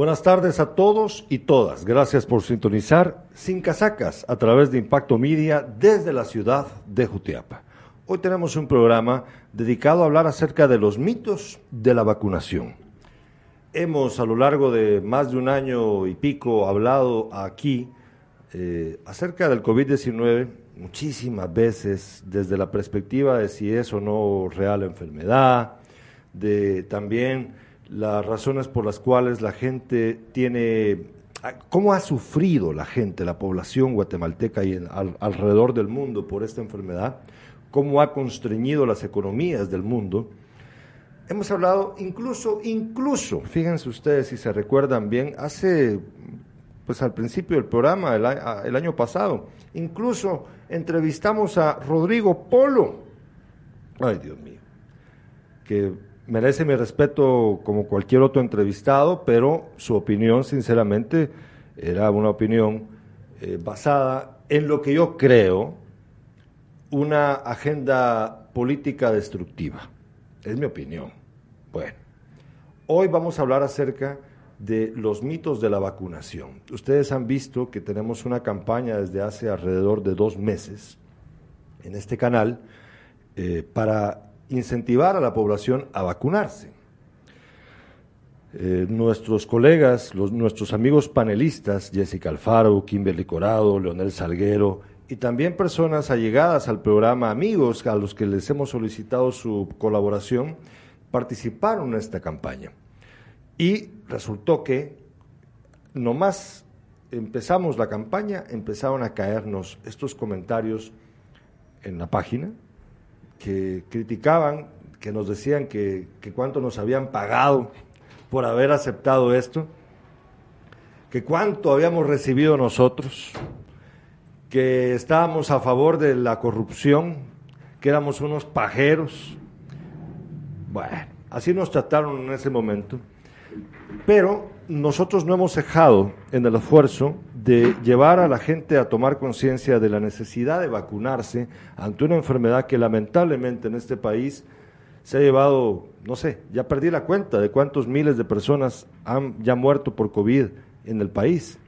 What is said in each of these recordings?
Buenas tardes a todos y todas. Gracias por sintonizar Sin Casacas a través de Impacto Media desde la ciudad de Jutiapa. Hoy tenemos un programa dedicado a hablar acerca de los mitos de la vacunación. Hemos a lo largo de más de un año y pico hablado aquí eh, acerca del COVID-19 muchísimas veces desde la perspectiva de si es o no real enfermedad, de también las razones por las cuales la gente tiene, cómo ha sufrido la gente, la población guatemalteca y alrededor del mundo por esta enfermedad, cómo ha constreñido las economías del mundo. Hemos hablado incluso, incluso, fíjense ustedes si se recuerdan bien, hace, pues al principio del programa, el, el año pasado, incluso entrevistamos a Rodrigo Polo. Ay, Dios mío, que merece mi respeto como cualquier otro entrevistado, pero su opinión, sinceramente, era una opinión eh, basada en lo que yo creo, una agenda política destructiva. Es mi opinión. Bueno, hoy vamos a hablar acerca de los mitos de la vacunación. Ustedes han visto que tenemos una campaña desde hace alrededor de dos meses en este canal eh, para incentivar a la población a vacunarse. Eh, nuestros colegas, nuestros amigos panelistas, Jessica Alfaro, Kimberly Corado, Leonel Salguero, y también personas allegadas al programa, amigos a los que les hemos solicitado su colaboración, participaron en esta campaña. Y resultó que nomás empezamos la campaña, empezaron a caernos estos comentarios en la página, que criticaban, que nos decían que, cuánto nos habían pagado por haber aceptado esto, que cuánto habíamos recibido nosotros, que estábamos a favor de la corrupción, que éramos unos pajeros. Bueno, así nos trataron en ese momento. Pero nosotros no hemos cejado en el esfuerzo de llevar a la gente a tomar conciencia de la necesidad de vacunarse ante una enfermedad que lamentablemente en este país se ha llevado, no sé, ya perdí la cuenta de cuántos miles de personas han ya muerto por COVID en el país.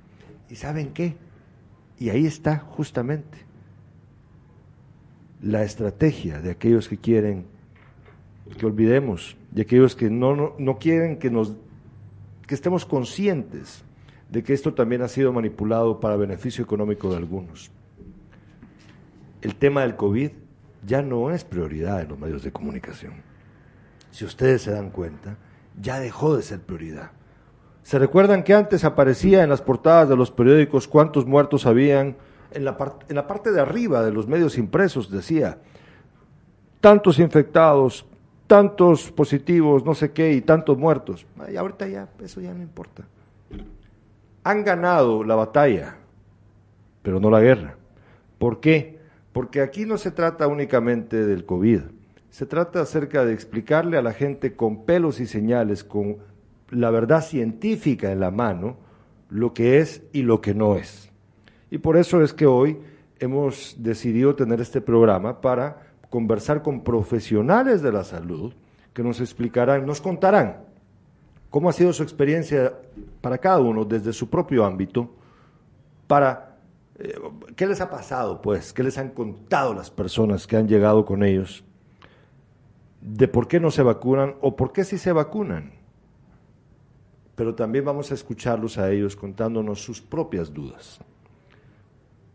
¿Y saben qué? Y ahí está justamente la estrategia de aquellos que quieren que olvidemos, de aquellos que no, no, no quieren que nos que estemos conscientes de que esto también ha sido manipulado para beneficio económico de algunos. El tema del COVID ya no es prioridad en los medios de comunicación. Si ustedes se dan cuenta, ya dejó de ser prioridad. ¿Se recuerdan que antes aparecía en las portadas de los periódicos cuántos muertos habían? En la, parte de arriba de los medios impresos decía, tantos infectados, tantos positivos, no sé qué, y tantos muertos. Y ahorita ya, eso ya no importa. Han ganado la batalla, pero no la guerra. ¿Por qué? Porque aquí no se trata únicamente del COVID, se trata acerca de explicarle a la gente con pelos y señales, con la verdad científica en la mano, lo que es y lo que no es. Y por eso es que hoy hemos decidido tener este programa para conversar con profesionales de la salud que nos explicarán, nos contarán cómo ha sido su experiencia para cada uno desde su propio ámbito, para eh, qué les ha pasado, pues, qué les han contado las personas que han llegado con ellos, de por qué no se vacunan o por qué sí se vacunan. Pero también vamos a escucharlos a ellos contándonos sus propias dudas.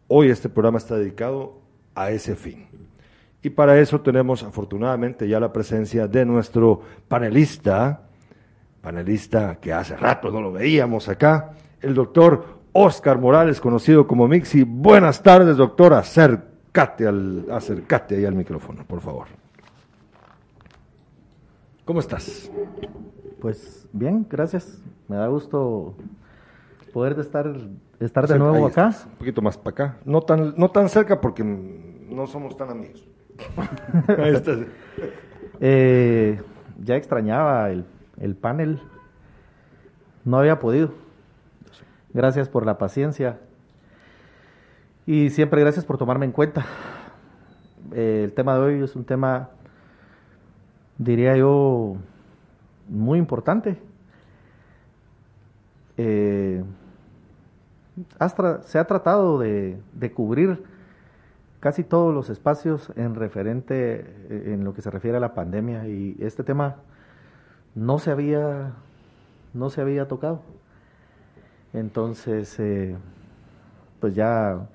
Hoy este programa está dedicado a ese fin. Y para eso tenemos afortunadamente ya la presencia de nuestro panelista, panelista que hace rato no lo veíamos acá, el doctor Oscar Morales, conocido como Mixi. Buenas tardes, doctor. Acércate, al, acércate ahí al micrófono, por favor. ¿Cómo estás? Pues bien, gracias. Me da gusto poder estar, estar de nuevo acá. un poquito más para acá. No tan, no tan cerca porque no somos tan amigos. Eh, ya extrañaba el, el, panel. No había podido. Gracias por la paciencia. Y siempre gracias por tomarme en cuenta. Eh, el tema de hoy es un tema, diría yo, muy importante. eh, se ha tratado de, cubrir casi todos los espacios en referente, eh, en lo que se refiere a la pandemia y este tema no se había, no se había tocado. Entonces, eh, pues ya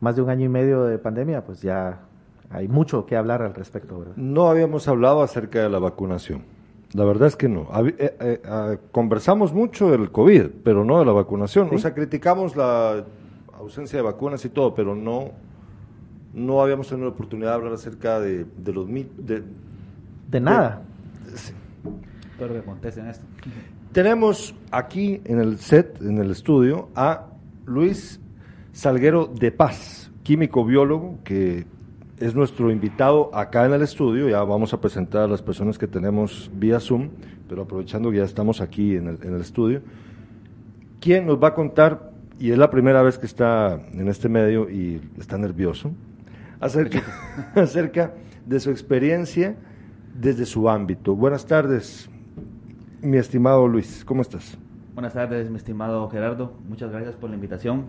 más de un año y medio de pandemia, pues ya hay mucho que hablar al respecto. No habíamos hablado acerca de la vacunación. La verdad es que no. Eh, eh, ah, conversamos mucho del COVID, pero no de la vacunación. O sea, criticamos la ausencia de vacunas y todo, pero no, no habíamos tenido la oportunidad de hablar acerca de, los de, de nada. Espero que contesten esto. Tenemos aquí en el set, en el estudio, a Luis Salguero de Paz, químico biólogo, que es nuestro invitado acá en el estudio. Ya vamos a presentar a las personas que tenemos vía Zoom, pero aprovechando que ya estamos aquí en el, en el estudio. ¿Quién nos va a contar, y es la primera vez que está en este medio y está nervioso, acerca, acerca de su experiencia desde su ámbito? Buenas tardes, mi estimado Luis, ¿cómo estás? Buenas tardes, mi estimado Gerardo. Muchas gracias por la invitación.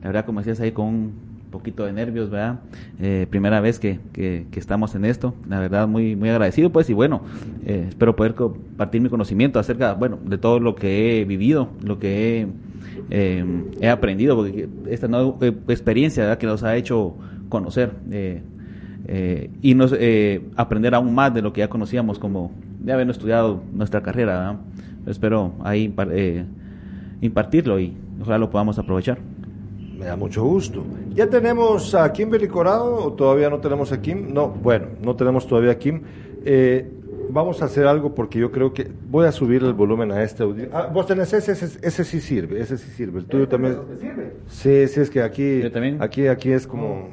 La verdad, como decías ahí, con un poquito de nervios, ¿verdad? Eh, primera vez que, que, estamos en esto. La verdad, muy, muy agradecido, pues, y bueno, eh, espero poder compartir mi conocimiento acerca, bueno, de todo lo que he vivido, lo que he, eh, aprendido, porque esta nueva experiencia ¿verdad? que nos ha hecho conocer y nos, aprender aún más de lo que ya conocíamos como de haber estudiado nuestra carrera. ¿verdad? Espero ahí impartirlo y ojalá lo podamos aprovechar. Me da mucho gusto. ¿Ya tenemos a Kimberly Corado o todavía no tenemos a Kim? No, bueno, no tenemos todavía a Kim. Eh, vamos a hacer algo porque yo creo que voy a subir el volumen a este audio. Ah, vos tenés ese, ese, ese, sí sirve, ese sí sirve. El tuyo también. Sirve? Sí, sí, es que aquí, aquí, aquí es como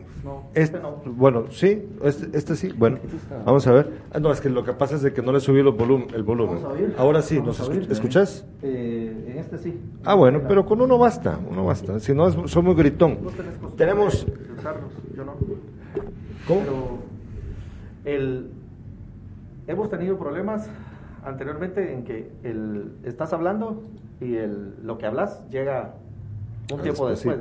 este, bueno, sí, este, este, sí, bueno, vamos a ver. Ah, no, es que lo que pasa es de que no le subí el volumen. El volumen. Ahora sí, ¿nos escuchas? Eh, en este sí. Ah, bueno, pero con uno basta, uno basta. Si no, soy muy gritón. Tenemos... yo no. ¿Cómo? el, hemos tenido problemas anteriormente en que el, estás hablando y el, lo que hablas llega un tiempo después.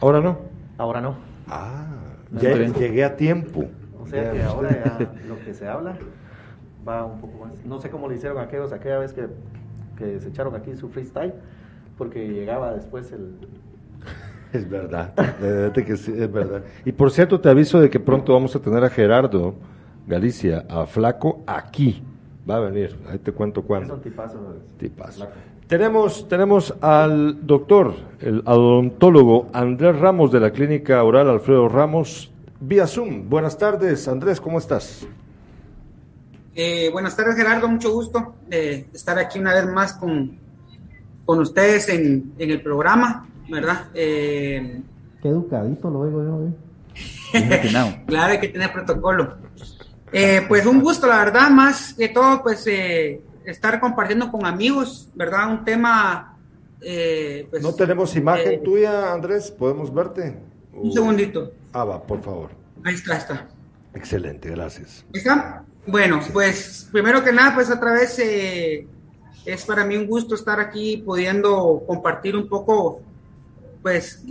¿Ahora no? Ahora no. Ah, ya llegué a tiempo. O sea que ahora ya lo que se habla va un poco más. No sé cómo lo hicieron aquellos, aquella vez que, que se echaron aquí su freestyle, porque llegaba después el... Es verdad, que sí, es verdad. Y por cierto, te aviso de que pronto vamos a tener a Gerardo Galicia, a Flaco, aquí. Va a venir, ahí te cuento cuándo. Es un tipazo. Tipazo. Tenemos, tenemos al doctor, el odontólogo Andrés Ramos de la Clínica Oral Alfredo Ramos, vía Zoom. Buenas tardes, Andrés, ¿cómo estás? Eh, buenas tardes, Gerardo, mucho gusto de estar aquí una vez más con, con ustedes en, el programa, ¿verdad? Eh, Qué educadito lo oigo yo. ¿eh? claro, hay que tener protocolo. pues un gusto, la verdad, más que todo, pues estar compartiendo con amigos, ¿verdad? Un tema... Eh, pues, no tenemos imagen eh, tuya, Andrés, ¿podemos verte? Un segundito. Ah, va, por favor. Ahí está, está. Excelente, gracias. ¿Está? Bueno, pues primero que nada, pues otra vez eh, es para mí un gusto estar aquí pudiendo compartir un poco, pues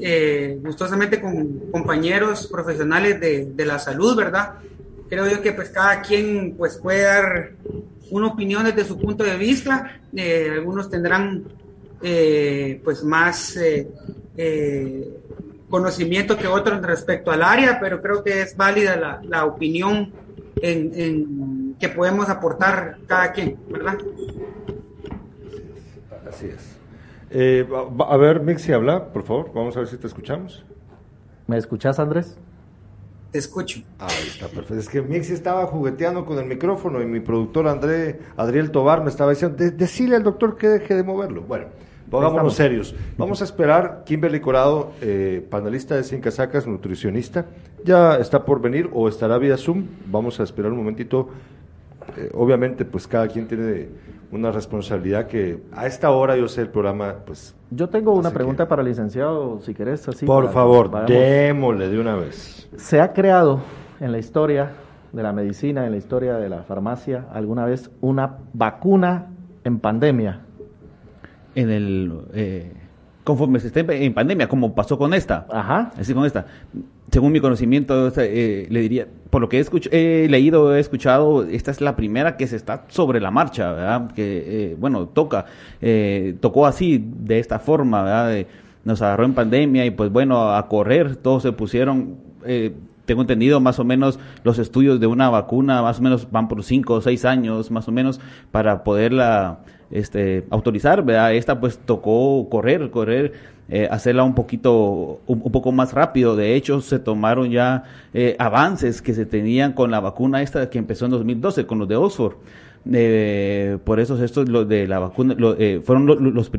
gustosamente con compañeros profesionales de, de la salud, ¿verdad? Creo yo que pues cada quien pues puede dar una opinión desde su punto de vista. Eh, algunos tendrán eh, pues más eh, conocimiento que otros respecto al área, pero creo que es válida la, opinión en, que podemos aportar cada quien, ¿verdad? Así es. a ver, Mixi, habla, por favor. Vamos a ver si te escuchamos. ¿Me escuchas, Andrés? Te escucho. Ahí está perfecto. Es que Mixi estaba jugueteando con el micrófono y mi productor André, Adriel Tobar me estaba diciendo, decile al doctor que deje de moverlo. Bueno, pongámonos serios. Vamos a esperar, Kimberly Corado, eh, panelista de Sin Casacas, nutricionista, ya está por venir o estará vía Zoom. Vamos a esperar un momentito. Eh, obviamente, pues cada quien tiene una responsabilidad que a esta hora yo sé el programa, pues... Yo tengo una pregunta para el licenciado, si querés, así. Por favor, démosle de una vez. ¿Se ha creado en la historia de la medicina, en la historia de la farmacia, alguna vez una vacuna en pandemia? en el eh, conforme se esté en pandemia, como pasó con esta. Ajá. Así con esta. Según mi conocimiento, eh, le diría, por lo que he, he leído, he escuchado, esta es la primera que se está sobre la marcha, ¿verdad? Que, eh, bueno, toca, eh, tocó así, de esta forma, ¿verdad? De- nos agarró en pandemia y pues bueno, a correr, todos se pusieron, eh, tengo entendido más o menos los estudios de una vacuna, más o menos van por cinco o seis años, más o menos, para poderla este, autorizar, ¿verdad? Esta pues tocó correr, correr, eh, hacerla un poquito, un, poco más rápido. De hecho, se tomaron ya eh, avances que se tenían con la vacuna esta que empezó en 2012, con los de Oxford. Eh, por eso estos los de la vacuna fueron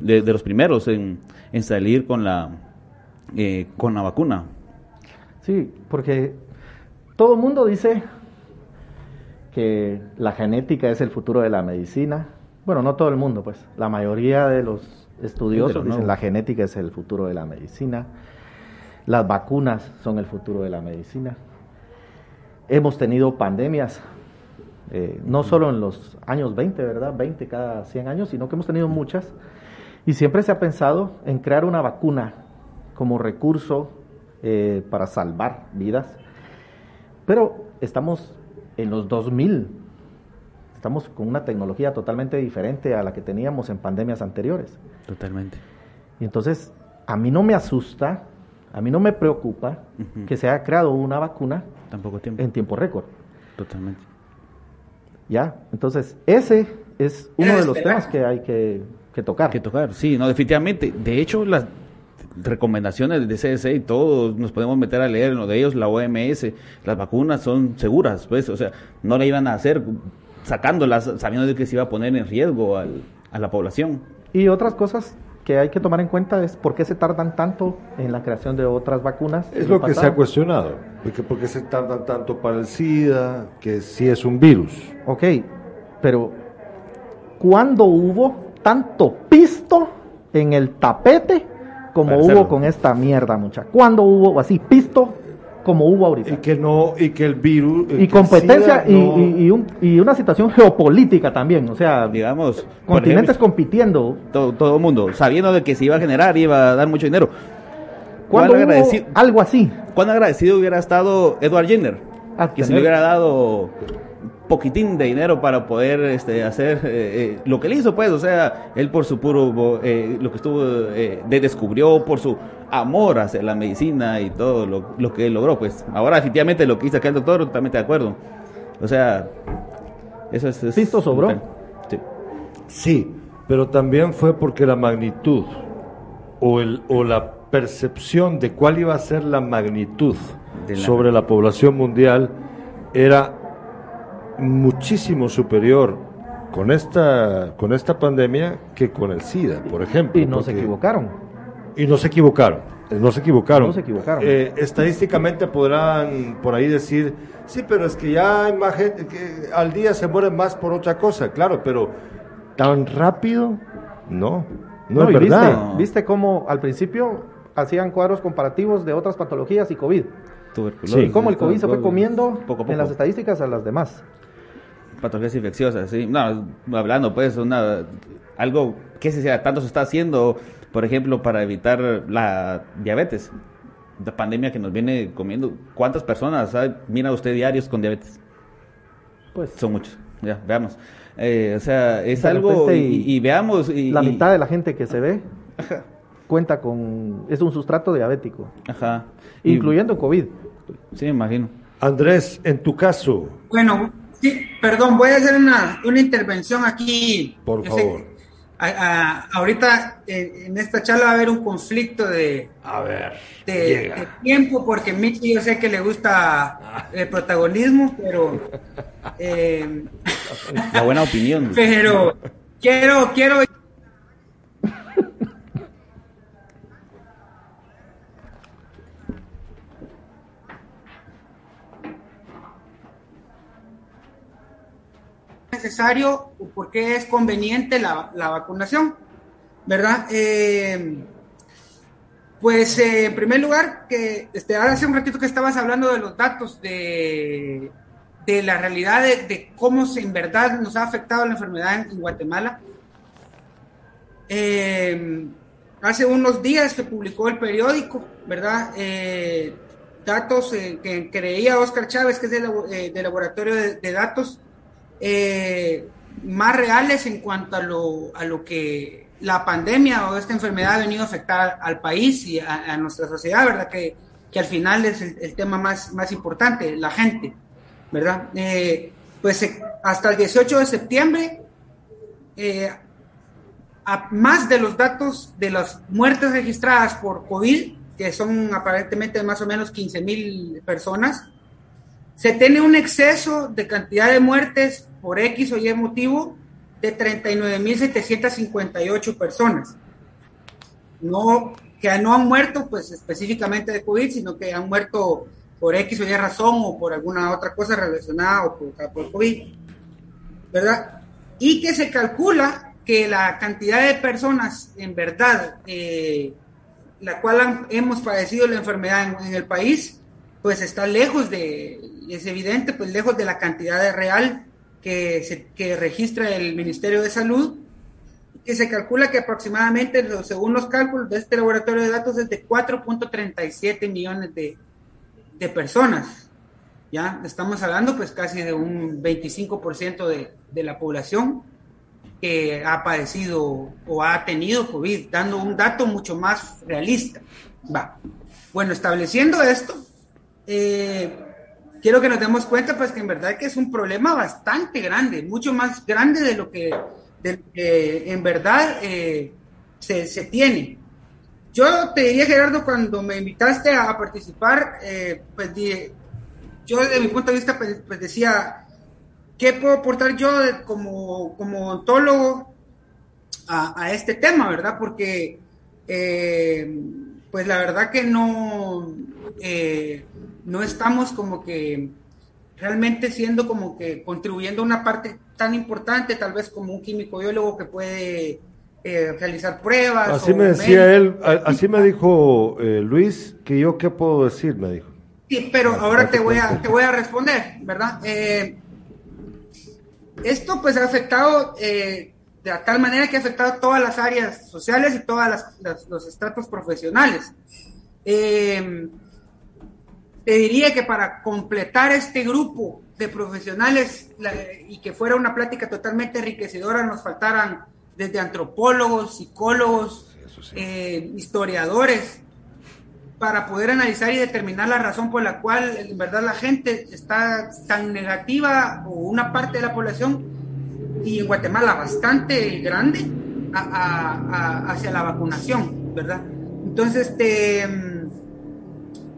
de, los primeros en, en salir con la con la vacuna. Sí, porque todo el mundo dice que la genética es el futuro de la medicina. Bueno, no todo el mundo, pues. La mayoría de los estudiosos dicen la genética es el futuro de la medicina. Las vacunas son el futuro de la medicina. Hemos tenido pandemias, eh, no solo en los años 20, ¿verdad? 20 cada 100 años, sino que hemos tenido muchas. Y siempre se ha pensado en crear una vacuna como recurso eh, para salvar vidas. Pero estamos en los 2000. Estamos con una tecnología totalmente diferente a la que teníamos en pandemias anteriores. Totalmente. Y entonces, a mí no me asusta, a mí no me preocupa que se haya creado una vacuna Tampoco tiempo. en tiempo récord. Totalmente. ¿Ya? Entonces, ese es uno de los esperar. temas que hay que, que tocar. que tocar, sí, no, definitivamente. De hecho, las recomendaciones de CDC y todos nos podemos meter a leer en lo de ellos, la OMS, las vacunas son seguras, pues, o sea, no la iban a hacer sacándolas sabiendo de que se iba a poner en riesgo al- a la población. Y otras cosas que hay que tomar en cuenta es por qué se tardan tanto en la creación de otras vacunas. Es lo que se ha cuestionado. Porque, porque se tardan tanto para el SIDA, que sí es un virus. Ok, pero ¿cuándo hubo tanto pisto en el tapete como hubo con esta mierda, mucha? ¿Cuándo hubo así pisto como hubo ahorita? Y que no, y que el virus. Y competencia SIDA y, no- y- y un- y una situación geopolítica también, o sea, Digamos, continentes ejemplo, compitiendo. todo, todo el mundo, sabiendo de que se iba a generar, iba a dar mucho dinero. ¿Cuán ¿Cuándo hubo agradecido, algo así? cuán agradecido hubiera estado Edward Jenner? A que se tener- le hubiera dado poquitín de dinero para poder este, hacer eh, eh, lo que él hizo, pues, o sea, él por su puro, eh, lo que estuvo, eh, de- descubrió por su amor hacia la medicina y todo lo, lo que él logró, pues, ahora definitivamente lo que hizo acá el doctor, totalmente de acuerdo, o sea, eso es... es sobró. Sí. Sí, pero también fue porque la magnitud o, el, o la percepción de cuál iba a ser la magnitud la- sobre la población mundial era muchísimo superior con esta, con esta pandemia que con el SIDA, por ejemplo. Y no se equivocaron. Y no se equivocaron. eh, No se equivocaron. No se equivocaron. Eh, estadísticamente podrán por ahí decir, sí, pero es que ya hay más gente, que al día se mueren más por otra cosa, claro, pero tan rápido, no, no, es y verdad. Viste, viste cómo al principio hacían cuadros comparativos de otras patologías y COVID. Tuberculosis, Y cómo el COVID se fue comiendo poco poco. en las estadísticas a las demás. patologías infecciosas, sí. No, hablando pues, una, algo que se sea, tanto se está haciendo, por ejemplo, para evitar la diabetes, la pandemia que nos viene comiendo. ¿Cuántas personas ah, mira usted diarios con diabetes? Pues Son muchos, ya, veamos. Eh, o sea, es algo, y, y- y veamos. Y, la mitad de la gente que se ve cuenta con es un sustrato diabético, Ajá. Y- incluyendo COVID. Sí, me imagino. Andrés, en tu caso, Bueno, sí, perdón, voy a hacer una, una intervención aquí. Por Yo sé- favor. a- a- ahorita en esta charla va a haber un conflicto de, a ver, de, de tiempo porque Michi yo sé que le gusta el protagonismo, pero eh, La buena opinión. pero quiero quiero o por qué es conveniente la, la vacunación, ¿verdad? Eh, pues eh, en primer lugar, que este, hace un ratito que estabas hablando de los datos de, de la realidad de, de cómo se, en verdad nos ha afectado la enfermedad en, Guatemala. Eh, hace unos días que publicó el periódico, ¿verdad? Datos que creía Oscar Chávez, que es del, laboratorio de, datos, más reales en cuanto a lo, a lo que la pandemia o esta enfermedad ha venido a afectar al país y a, nuestra sociedad, ¿verdad? Que, que al final es el, tema más, más importante, la gente, ¿verdad? pues hasta el 18 de septiembre, a más de los datos de las muertes registradas por COVID, que son aparentemente más o menos 15 mil personas, se tiene un exceso de cantidad de muertes por X o Y motivo de 39.758 personas. No, que no han muerto pues específicamente de COVID, sino que han muerto por X o Y razón o por alguna otra cosa relacionada o por, COVID, ¿verdad? Y que se calcula que la cantidad de personas en verdad, eh, la cual hemos padecido la enfermedad en, el país, pues está lejos de, es evidente, pues lejos de la cantidad real que, se, que registra el Ministerio de Salud, que se calcula que aproximadamente, según los cálculos de este laboratorio de datos, es de 4.37 millones de, de personas. Ya estamos hablando pues casi de un 25% de, de la población que ha padecido o ha tenido COVID, dando un dato mucho más realista. Va. Bueno, estableciendo esto, eh, quiero que nos demos cuenta, pues, que en verdad que es un problema bastante grande, mucho más grande de lo que, en verdad eh, se, se, tiene. Yo te diría, Gerardo, cuando me invitaste a participar, eh, pues, yo desde mi punto de vista, pues, pues decía, ¿qué puedo aportar yo como, como ontólogo a, este tema, verdad? Porque, eh, pues la verdad que no, eh, no estamos como que realmente siendo como que contribuyendo a una parte tan importante, tal vez como un químico biólogo que puede eh, realizar pruebas. Así me decía él, así me dijo Luis, que yo qué puedo decir, me dijo. Sí, pero ahora te voy a, te voy a responder, ¿verdad? esto pues ha afectado eh, de tal manera que ha afectado todas las áreas sociales y todos los estratos profesionales. Em, te diría que para completar este grupo de profesionales y que fuera una plática totalmente enriquecedora nos faltaran desde antropólogos, psicólogos, eh, historiadores, para poder analizar y determinar la razón por la cual en verdad la gente está tan negativa o una parte de la población y en Guatemala bastante grande hacia la vacunación, ¿verdad? Entonces, te,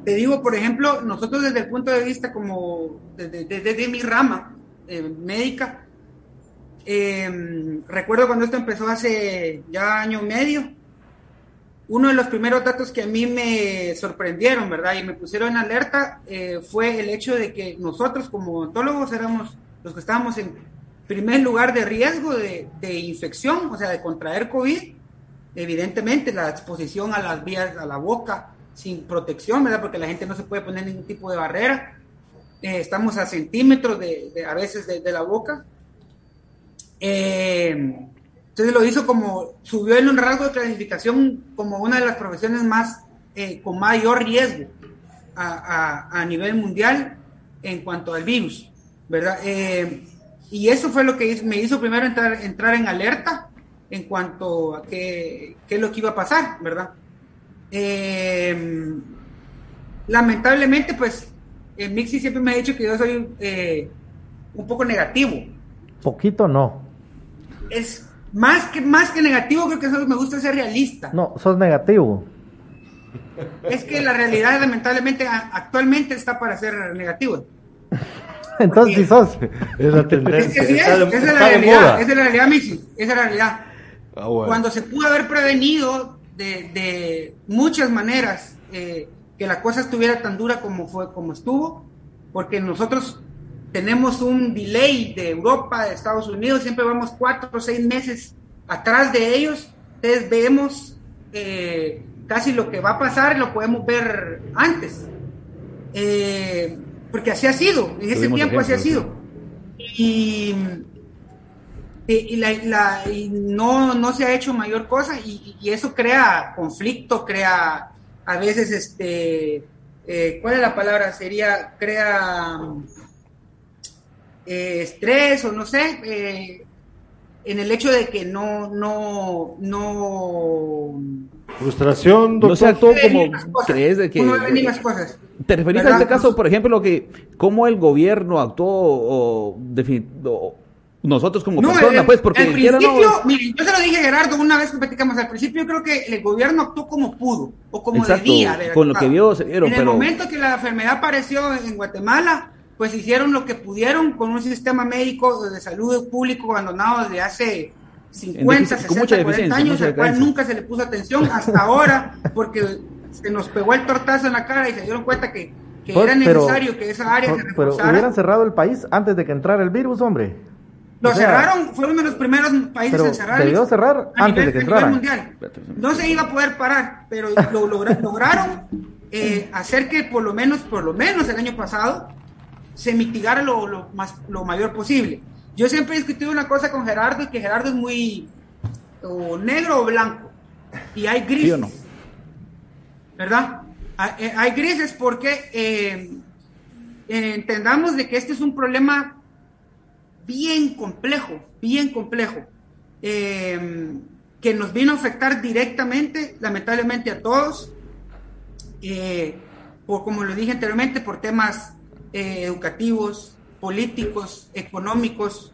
te digo, por ejemplo, nosotros desde el punto de vista como desde, mi rama eh, médica, eh, recuerdo cuando esto empezó hace ya año y medio, uno de los primeros datos que a mí me sorprendieron, ¿verdad? Y me pusieron en alerta eh, fue el hecho de que nosotros como odontólogos éramos los que estábamos en primer lugar de riesgo de, infección, o sea, de contraer COVID. Evidentemente, la exposición a las vías, a la boca, sin protección, ¿verdad? Porque la gente no se puede poner ningún tipo de barrera. Eh, estamos a centímetros de, a veces de, de la boca. Eh, entonces lo hizo como, subió en un rasgo de clasificación como una de las profesiones más, eh, con mayor riesgo a, nivel mundial en cuanto al virus, ¿verdad? Eh, y eso fue lo que me hizo primero entrar, entrar en alerta en cuanto a qué, qué es lo que iba a pasar, ¿verdad? Eh, lamentablemente, pues, el Mixi siempre me ha dicho que yo soy un poco negativo. Poquito no. Es, más que, más que negativo, creo que eso me gusta ser realista. No, sos negativo. Es que la realidad, lamentablemente, actualmente está para ser negativo. Entonces, si sos. Es la tendencia. Es que sí es, esa es la realidad, esa es la realidad, Mixi, esa es la realidad. Ah, Cuando se pudo haber prevenido de, de muchas maneras eh, que la cosa estuviera tan dura como fue, como estuvo, porque nosotros tenemos un delay de Europa, de Estados Unidos, siempre vamos cuatro o seis meses atrás de ellos, entonces vemos eh, casi lo que va a pasar, lo podemos ver antes, eh, porque así ha sido, en ese tiempo así ha sido. Y y, la, no, no se ha hecho mayor cosa y, eso crea conflicto, crea a veces, este, eh, ¿cuál es la palabra? Sería, crea eh, estrés o no sé, eh, en el hecho de que no, no, no... Frustración, No se actuó como crees de que... las cosas. ¿Te referís a este caso, por ejemplo, que cómo el gobierno actuó o, o nosotros como persona, pues, porque al principio, miren, yo se lo dije a Gerardo una vez que platicamos, al principio yo creo que el gobierno actuó como pudo, o como Exacto, debía. con lo que vio, se vieron, En el momento que la enfermedad apareció en Guatemala, pues hicieron lo que pudieron con un sistema médico de salud público abandonado desde hace 50, 60, 40 años, al cual nunca se le puso atención hasta ahora, porque se nos pegó el tortazo en la cara y se dieron cuenta que, que pues, era necesario que esa área se reforzara. Pero hubieran cerrado el país antes de que entrara el virus, hombre. Lo cerraron, fue uno de los primeros países en cerrar. Debió cerrar antes de que entrara. Mundial. No se iba a poder parar, pero lo lograron eh, hacer que por lo menos, por lo menos el año pasado, se mitigara lo, más, lo mayor posible. Yo siempre he discutido una cosa con Gerardo, y que Gerardo es muy negro o blanco, y hay grises. ¿Verdad? Eh, hay, grises porque eh, entendamos de que este es un problema bien complejo, bien complejo, eh, que nos vino a afectar directamente, lamentablemente a todos, eh, por, como lo dije anteriormente, por temas eh, educativos, políticos, económicos,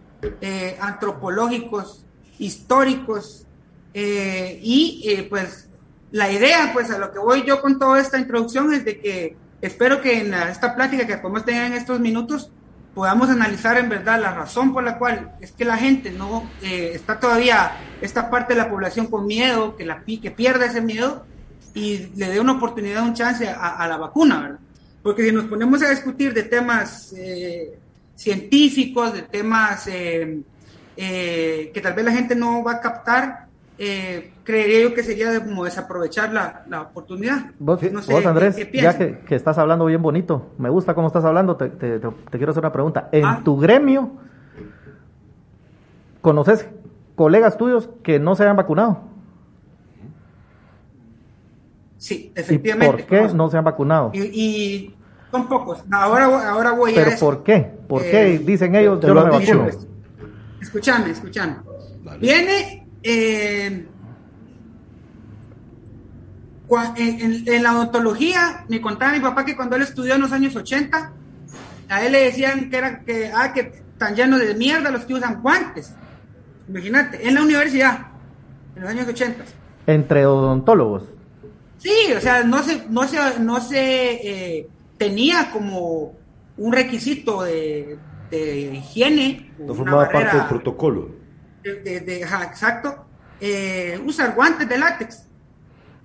antropológicos, históricos, y pues la idea, pues a lo que voy yo con toda esta introducción es de que espero que en esta plática que podemos tener en estos minutos, podamos analizar en verdad la razón por la cual es que la gente no eh, está todavía, esta parte de la población con miedo, que, la, que pierda ese miedo y le dé una oportunidad, un chance a, la vacuna, ¿verdad? Porque si nos ponemos a discutir de temas eh, científicos, de temas eh, que tal vez la gente no va a captar, eh, creería yo que sería de, como desaprovechar la, la oportunidad. Vos, Andrés, ya que, estás hablando bien bonito, me gusta cómo estás hablando, te, te, quiero hacer una pregunta. ¿En ah. tu gremio conoces colegas tuyos que no se hayan vacunado? Sí, efectivamente. ¿Y ¿Por qué no se han vacunado? Y, son pocos. Ahora, ahora voy ¿Pero a eso. ¿por qué? ¿Por qué eh, dicen ellos yo no me vacuno? Escúchame, escúchame. Viene eh, en, la odontología, me contaba mi papá que cuando él estudió en los años 80, a él le decían que era que, ah, que tan lleno de mierda los que usan guantes. Imagínate, en la universidad, en los años 80. Entre odontólogos. Sí, o sea, no se, no se, no se eh, tenía como un requisito de, higiene. No formaba parte del protocolo de, exacto, eh, usar guantes de látex.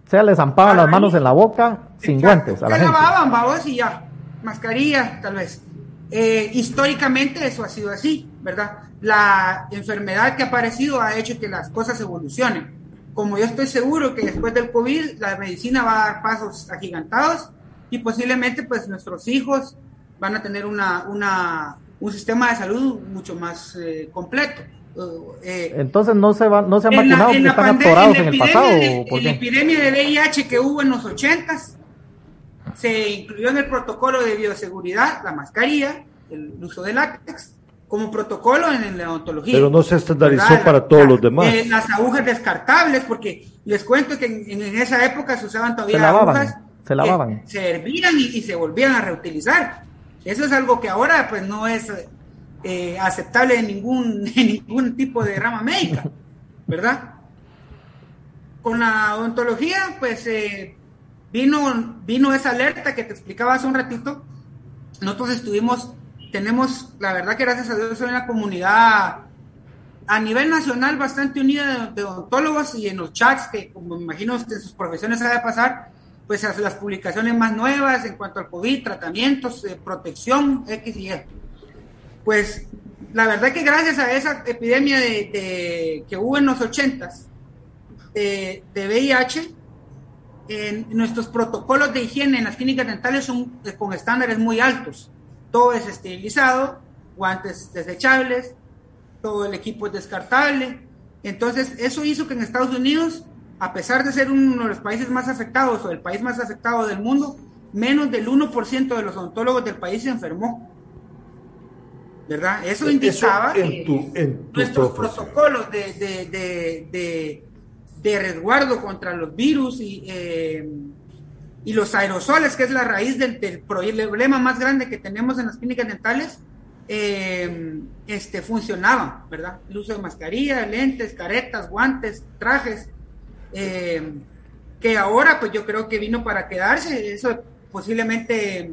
O sea, le zampaban las manos en la boca sin guantes a la gente. lavaban, babos y ya, mascarilla tal vez. Eh, históricamente eso ha sido así, ¿verdad? La enfermedad que ha aparecido ha hecho que las cosas evolucionen. Como yo estoy seguro que después del COVID la medicina va a dar pasos agigantados y posiblemente pues nuestros hijos van a tener una, una un sistema de salud mucho más eh, completo. Eh, Entonces no se, va, no se han vacunado porque están atorados en, el pasado. en la epidemia de VIH que hubo en los 80 se incluyó en el protocolo de bioseguridad la mascarilla, el uso de látex, como protocolo en la odontología. Pero no se estandarizó para todos los demás. Eh, las agujas descartables, porque les cuento que en, esa época se usaban todavía agujas se lavaban. se hervían y, y, se volvían a reutilizar. Eso es algo que ahora pues no es eh, aceptable en ningún, ningún tipo de rama médica, ¿verdad? Con la odontología, pues eh, vino, vino esa alerta que te explicaba hace un ratito. Nosotros estuvimos, tenemos, la verdad que gracias a Dios, soy una comunidad a nivel nacional bastante unida de, odontólogos y en los chats, que como me imagino que en sus profesiones ha de pasar, pues las publicaciones más nuevas en cuanto al COVID, tratamientos, eh, protección, X y Y pues la verdad que gracias a esa epidemia de, que hubo en los ochentas de, de VIH, en nuestros protocolos de higiene en las clínicas dentales son con estándares muy altos. Todo es esterilizado, guantes desechables, todo el equipo es descartable. Entonces, eso hizo que en Estados Unidos, a pesar de ser uno de los países más afectados o el país más afectado del mundo, menos del 1% de los odontólogos del país se enfermó. ¿Verdad? Eso indicaba que nuestros protocolos de, de, resguardo contra los virus y, eh, y los aerosoles, que es la raíz del, del, problema más grande que tenemos en las clínicas dentales, eh, este, funcionaban, ¿verdad? El uso de mascarilla, lentes, caretas, guantes, trajes, eh, que ahora pues yo creo que vino para quedarse, eso posiblemente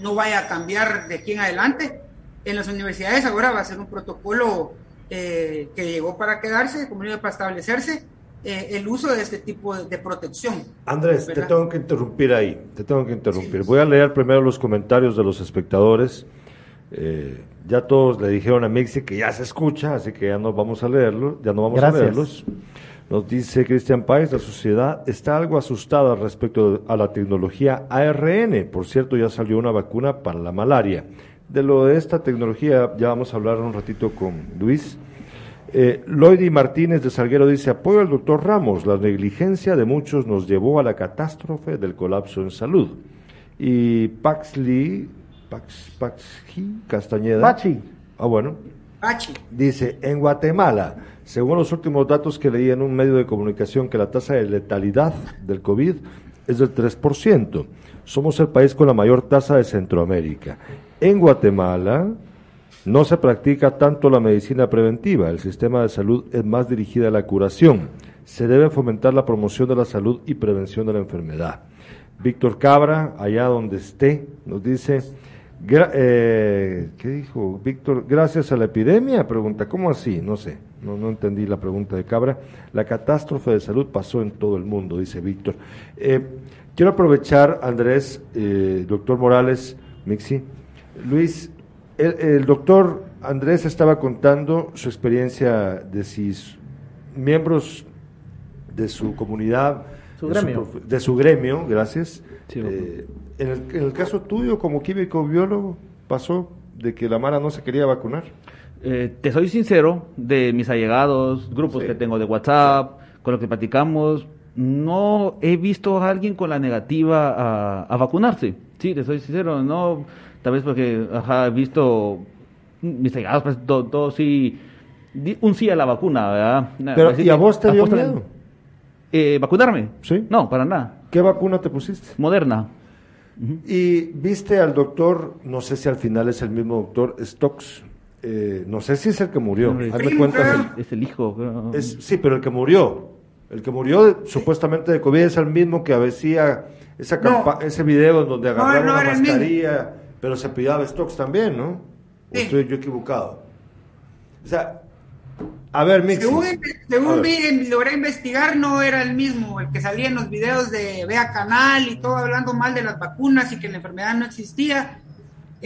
no vaya a cambiar de aquí en adelante. En las universidades ahora va a ser un protocolo eh, que llegó para quedarse, como para establecerse, eh, el uso de este tipo de, protección. Andrés, te tengo que interrumpir ahí, te tengo que interrumpir. Voy a leer primero los comentarios de los espectadores. Eh, ya todos le dijeron a Mixi que ya se escucha, así que ya no vamos a leerlo, ya no vamos a leerlos. Nos dice Cristian Páez, la sociedad está algo asustada respecto a la tecnología ARN. Por cierto, ya salió una vacuna para la malaria. De lo de esta tecnología ya vamos a hablar un ratito con Luis. Eh, Lloydy Martínez de Salguero dice, apoyo al doctor Ramos, la negligencia de muchos nos llevó a la catástrofe del colapso en salud. Y Paxley Pax, Paxi Castañeda. Pachi. Ah, bueno. Dice, en Guatemala, según los últimos datos que leí en un medio de comunicación, que la tasa de letalidad del COVID es del 3%. Somos el país con la mayor tasa de Centroamérica. En Guatemala no se practica tanto la medicina preventiva. El sistema de salud es más dirigida a la curación. Se debe fomentar la promoción de la salud y prevención de la enfermedad. Víctor Cabra, allá donde esté, nos dice, eh, ¿Qué dijo Víctor? Gracias a la epidemia, pregunta, ¿cómo así? No sé, no, no entendí la pregunta de Cabra. La catástrofe de salud pasó en todo el mundo, dice Víctor. Eh, quiero aprovechar, Andrés, eh, doctor Morales, Mixi. Luis, el, doctor Andrés estaba contando su experiencia de sus miembros de su comunidad, de, Su, gremio, gracias. En el, caso tuyo, como químico biólogo, pasó de que la Mara no se quería vacunar. Eh, te soy sincero, de mis allegados, grupos que tengo de WhatsApp, con los que platicamos, no he visto a alguien con la negativa a, vacunarse. Sí, te soy sincero, no, tal vez porque he visto mis allegados, pues, todos sí, un sí a la vacuna, ¿verdad? Pero, ¿y a vos te dio miedo? Eh, ¿Vacunarme? Sí. No, para nada. ¿Qué vacuna te pusiste? Moderna. Y viste al doctor, no sé si al final es el mismo doctor Stokes, eh, no sé si es el que murió. Es el hijo. sí, pero el que murió, el que murió supuestamente de COVID es el mismo que hacía esa ese video donde agarraba una mascarilla, pero se pidaba Stokes también, ¿no? ¿O estoy yo equivocado? O sea, a ver, Mixi. Según, vi, logré investigar, no era el mismo, el que salía en los videos de Vea Canal y todo hablando mal de las vacunas y que la enfermedad no existía.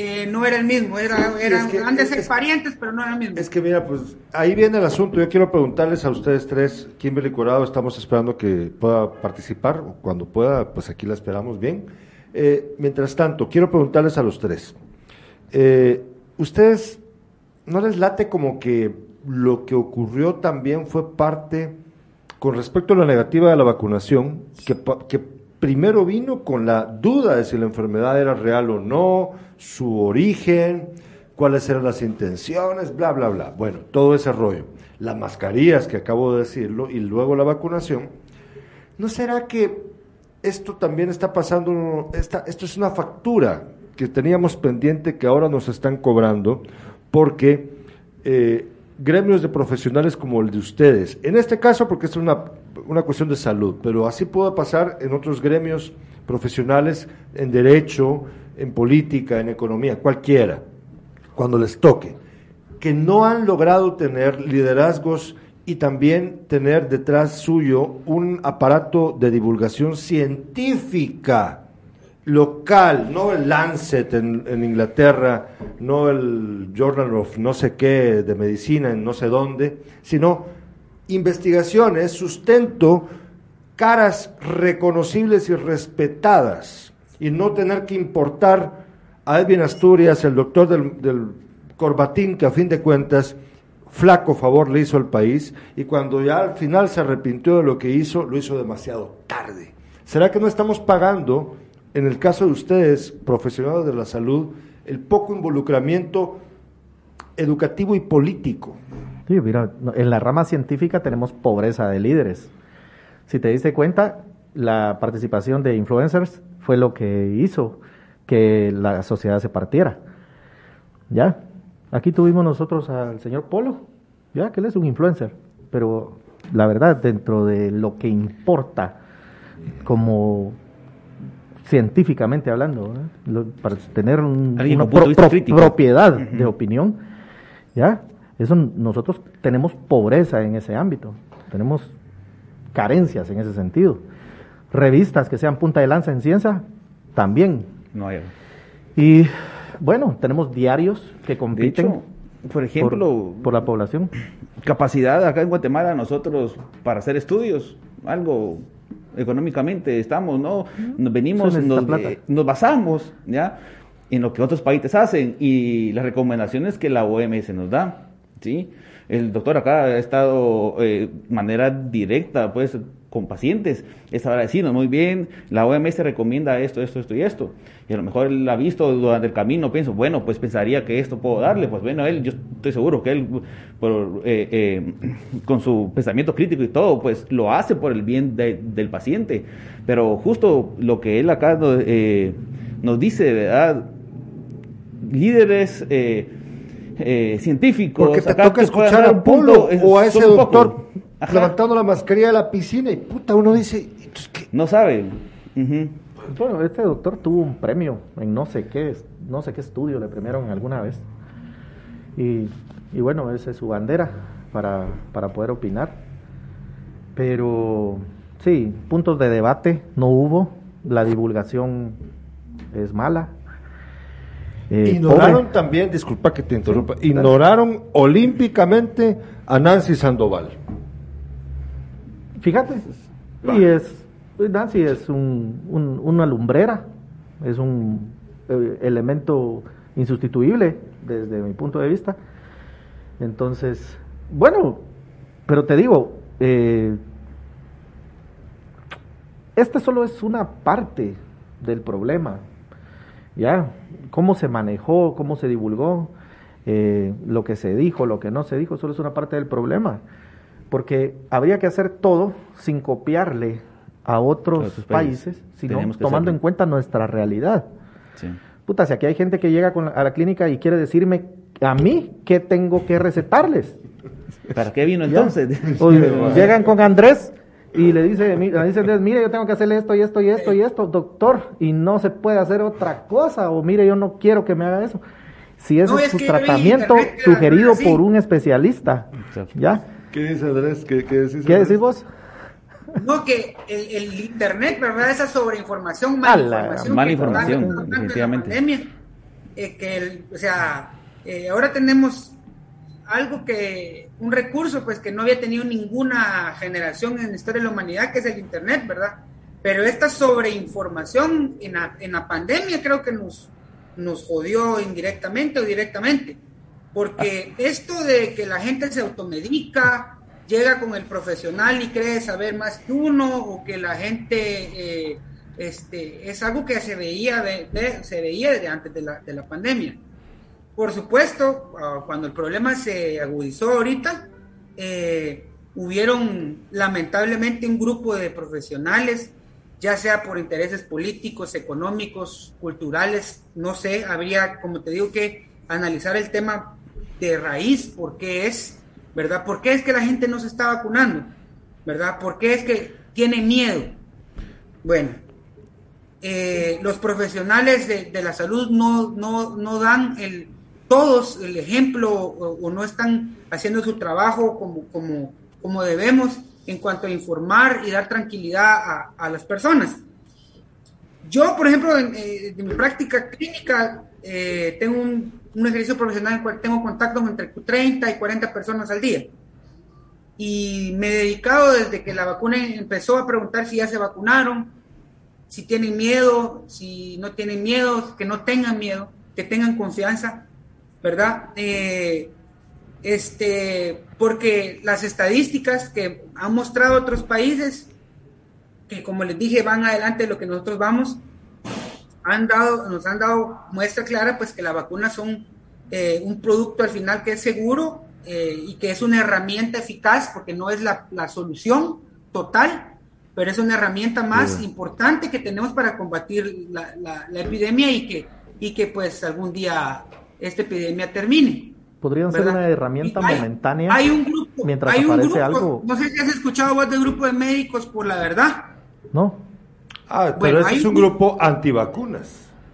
Eh, no era el mismo, era, eran, han de ser parientes, pero no era el mismo. Es que mira, pues ahí viene el asunto. Yo quiero preguntarles a ustedes tres, Kimberly Curado, estamos esperando que pueda participar, o cuando pueda, pues aquí la esperamos bien. Eh, mientras tanto, quiero preguntarles a los tres, eh, ¿ustedes no les late como que lo que ocurrió también fue parte, con respecto a la negativa de la vacunación, que, primero vino con la duda de si la enfermedad era real o no, su origen, cuáles eran las intenciones, bla, bla, bla. Bueno, todo ese rollo. Las mascarillas, que acabo de decirlo, y luego la vacunación. ¿No será que esto también está pasando, esta, esto es una factura que teníamos pendiente que ahora nos están cobrando porque eh, gremios de profesionales como el de ustedes. En este caso, porque es una, una cuestión de salud, pero así puede pasar en otros gremios profesionales, en derecho, en política, en economía, cualquiera, cuando les toque, que no han logrado tener liderazgos y también tener detrás suyo un aparato de divulgación científica local, no el Lancet en, Inglaterra, no el Journal of no sé qué de medicina en no sé dónde, sino investigaciones, sustento, caras reconocibles y respetadas, y no tener que importar a Edwin Asturias, el doctor del, del Corbatín, que a fin de cuentas flaco favor le hizo al país y cuando ya al final se arrepintió de lo que hizo, lo hizo demasiado tarde. ¿Será que no estamos pagando, en el caso de ustedes, profesionales de la salud, el poco involucramiento educativo y político? Sí, mira, en la rama científica tenemos pobreza de líderes. Si te diste cuenta, la participación de influencers fue lo que hizo que la sociedad se partiera. ¿Ya? Aquí tuvimos nosotros al señor Polo, ya que él es un influencer, pero la verdad, dentro de lo que importa como científicamente hablando, para tener una propiedad de opinión, ¿ya? Eso nosotros tenemos pobreza en ese ámbito, tenemos carencias en ese sentido. Revistas que sean punta de lanza en ciencia, también. No hay. Y bueno, tenemos diarios que compiten. por ejemplo, por, la población. Capacidad acá en Guatemala nosotros para hacer estudios, algo económicamente estamos, ¿no? Nos venimos, nos, eh, nos, basamos, ¿ya? En lo que otros países hacen y las recomendaciones que la OMS nos da, ¿sí? El doctor acá ha estado de eh, manera directa, pues, con pacientes, es ahora decirnos, muy bien, la OMS recomienda esto, esto, esto y esto. Y a lo mejor él ha visto durante el camino, pienso, bueno, pues pensaría que esto puedo darle. Pues bueno, él, yo estoy seguro que él, por, eh, eh, con su pensamiento crítico y todo, pues lo hace por el bien del paciente. Pero justo lo que él acá eh, nos dice, ¿verdad? Líderes científicos. Porque te toca escuchar a Polo o a ese doctor levantando la mascarilla de la piscina y puta, uno dice, no sabe. Bueno, este doctor tuvo un premio en no sé qué, no sé qué estudio le premiaron alguna vez. Y, y bueno, esa es su bandera para, para poder opinar. Pero sí, puntos de debate no hubo, la divulgación es mala. Eh, ignoraron también, disculpa que te interrumpa, ignoraron olímpicamente a Nancy Sandoval. Fíjate, y es, Nancy es un, una lumbrera, es un eh, elemento insustituible desde mi punto de vista. Entonces, bueno, pero te digo, eh, esta solo es una parte del problema. ¿Ya? Cómo se manejó, cómo se divulgó, eh, lo que se dijo, lo que no se dijo, solo es una parte del problema porque habría que hacer todo sin copiarle a otros países, sino tomando en cuenta nuestra realidad. Puta, si aquí hay gente que llega a la clínica y quiere decirme a mí qué tengo que recetarles. ¿Para qué vino entonces? llegan con Andrés y le dice, le dice Andrés, mire, yo tengo que hacerle esto y esto y esto y esto, doctor, y no se puede hacer otra cosa, o mire, yo no quiero que me haga eso. Si ese es, su tratamiento sugerido por un especialista, ¿ya? ¿Qué dice Andrés? ¿Qué, qué decís, ¿Qué decís vos? No, que el, el, Internet, ¿verdad? Esa sobreinformación, malinformación. Mala información, definitivamente. Pandemia, eh, que el, o sea, eh, ahora tenemos algo que, un recurso pues que no había tenido ninguna generación en la historia de la humanidad, que es el Internet, ¿verdad? Pero esta sobreinformación en la, en la pandemia creo que nos, nos jodió indirectamente o directamente porque esto de que la gente se automedica, llega con el profesional y cree saber más que uno, o que la gente, eh, este, es algo que se veía, de, se veía desde antes de la, de la pandemia. Por supuesto, ah, cuando el problema se agudizó ahorita, eh, hubieron lamentablemente un grupo de profesionales, ya sea por intereses políticos, económicos, culturales, no sé, habría, como te digo, que analizar el tema de raíz, por qué es, ¿verdad? ¿Por qué es que la gente no se está vacunando? ¿Verdad? ¿Por qué es que tiene miedo? Bueno, eh, los profesionales de, la salud no, no, dan el, todos el ejemplo o, no están haciendo su trabajo como, como, como debemos en cuanto a informar y dar tranquilidad a, las personas. Yo, por ejemplo, en, eh, mi práctica clínica, eh, tengo un, un ejercicio profesional en el cual tengo contactos entre 30 y 40 personas al día. Y me he dedicado desde que la vacuna empezó a preguntar si ya se vacunaron, si tienen miedo, si no tienen miedo, que no tengan miedo, que tengan confianza, ¿verdad? Eh, este, porque las estadísticas que han mostrado otros países, que como les dije van adelante de lo que nosotros vamos, han dado, nos han dado muestra clara pues que las vacunas son eh, un producto al final que es seguro eh, y que es una herramienta eficaz porque no es la, la solución total, pero es una herramienta más importante que tenemos para combatir la, la, la, epidemia y que, y que pues algún día esta epidemia termine. Podrían ser una herramienta hay, momentánea hay un grupo, mientras hay un aparece grupo, algo. No sé si has escuchado vos de grupo de médicos por la verdad. No, Ah, pero Bueno, ese es un grupo antivacunas.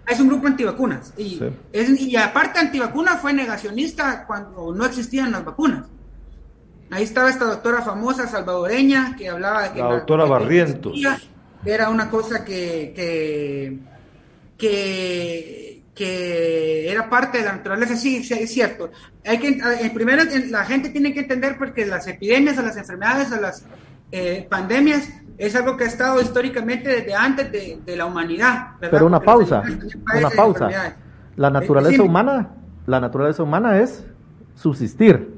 Es un grupo antivacunas. Y, Sí. es- y aparte antivacuna fue negacionista cuando no existían las vacunas. Ahí estaba esta doctora famosa salvadoreña que hablaba de que La doctora que Barrientos. Era una cosa que, que, que, que era parte de la naturaleza. Sí, sí, es cierto. Hay que, en primero, la gente tiene que entender porque las epidemias, o las enfermedades, o las eh, pandemias es algo que ha estado históricamente desde antes de, de la humanidad. ¿verdad? pero una Porque pausa, una pausa. La naturaleza decime. humana, la naturaleza humana es subsistir.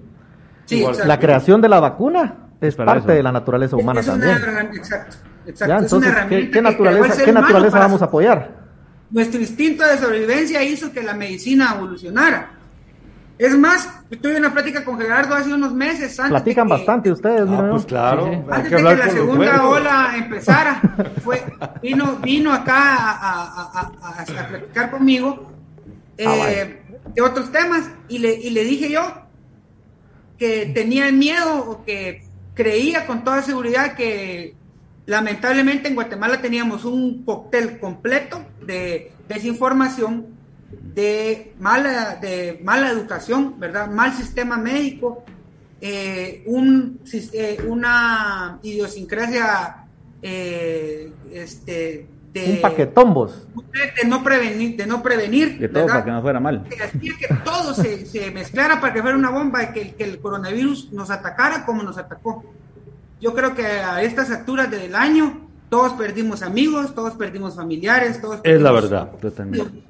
Sí. La creación de la vacuna es para parte eso. de la naturaleza humana Es también. Exacto, exacto. Ya, es una ¿qué, naturaleza, qué naturaleza vamos a apoyar? Nuestro instinto de sobrevivencia hizo que la medicina evolucionara. Es más, tuve una plática con Gerardo hace unos meses. Antes Platican de que- bastante ustedes, Ah, mira, pues ¿no? claro, Sí, sí. hay Antes que de que la segunda ola empezara, fue, vino, vino acá a, a- a- a- a platicar conmigo eh, Ah, vale. de otros temas y le, y le dije yo que tenía miedo o que creía con toda seguridad que lamentablemente en Guatemala teníamos un cóctel completo de desinformación, de mala, de mala educación, ¿verdad? Mal sistema médico, eh, un, eh, una idiosincrasia eh, este, de, Un de no prevenir, de no prevenir, De todo ¿verdad? para que no fuera mal. que hacía que todo se, se mezclara para que fuera una bomba y que, que el coronavirus nos atacara como nos atacó. Yo creo que a estas alturas del año todos perdimos amigos, todos perdimos familiares, todos Es la verdad. Totalmente.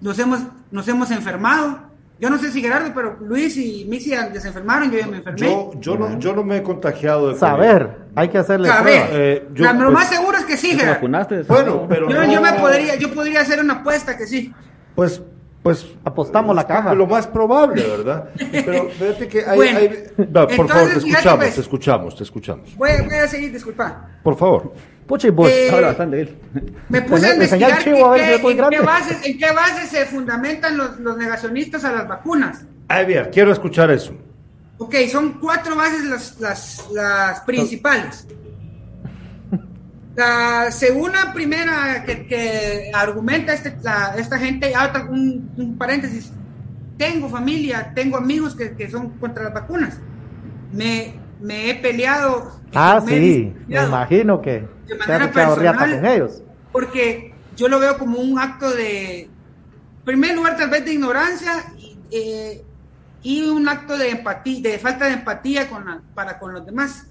Nos hemos, nos hemos enfermado. Yo no sé si Gerardo, pero Luis y Mixi se enfermaron, yo ya me enfermé. Yo, yo, no, yo no me he contagiado de COVID. Saber, hay que hacerle Saber. Eh, yo, La- lo pues, más seguro es que sí, ¿Te Gerardo. vacunaste? Bueno, pero Yo, no- yo me podría, yo podría hacer una apuesta que sí. Pues, pues Apostamos la caja. Lo más probable, ¿verdad? Pero fíjate que hay, Bueno, hay- No, por entonces, favor, te escuchamos, pues. te escuchamos, te escuchamos. Voy, voy a seguir, disculpa. Por favor. Pucha, y vos, Eh, Habla bastante él. Me puse a investigar a ver qué- en, qué bases, en qué bases se fundamentan los, los negacionistas a las vacunas. Ay, bien, quiero escuchar eso. Ok, son cuatro bases las, las, las principales. La segunda primera que, que argumenta este, la- esta gente, ah, otra- un, un paréntesis, tengo familia, tengo amigos que, que son contra las vacunas. Me, me he peleado. Ah, me sí, me imagino que De manera personal. con ellos. porque yo lo veo como un acto de, en primer lugar, tal vez de ignorancia y, eh, y un acto de empatía, de falta de empatía con la- para con los demás.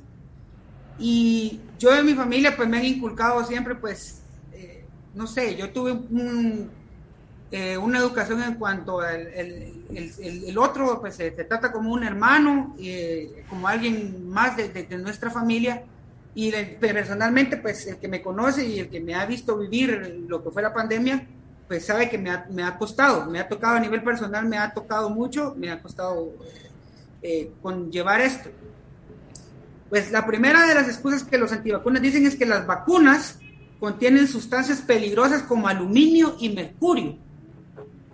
Y yo en mi familia, pues me han inculcado siempre, pues, eh, no sé, yo tuve un, eh, una educación en cuanto al el, el- el- otro, pues se te trata como un hermano, eh, como alguien más de, de- nuestra familia. Y personalmente, pues el que me conoce y el que me ha visto vivir lo que fue la pandemia, pues sabe que me ha, me ha costado, me ha tocado a nivel personal, me ha tocado mucho, me ha costado eh, conllevar esto. Pues la primera de las excusas que los antivacunas dicen es que las vacunas contienen sustancias peligrosas como aluminio y mercurio.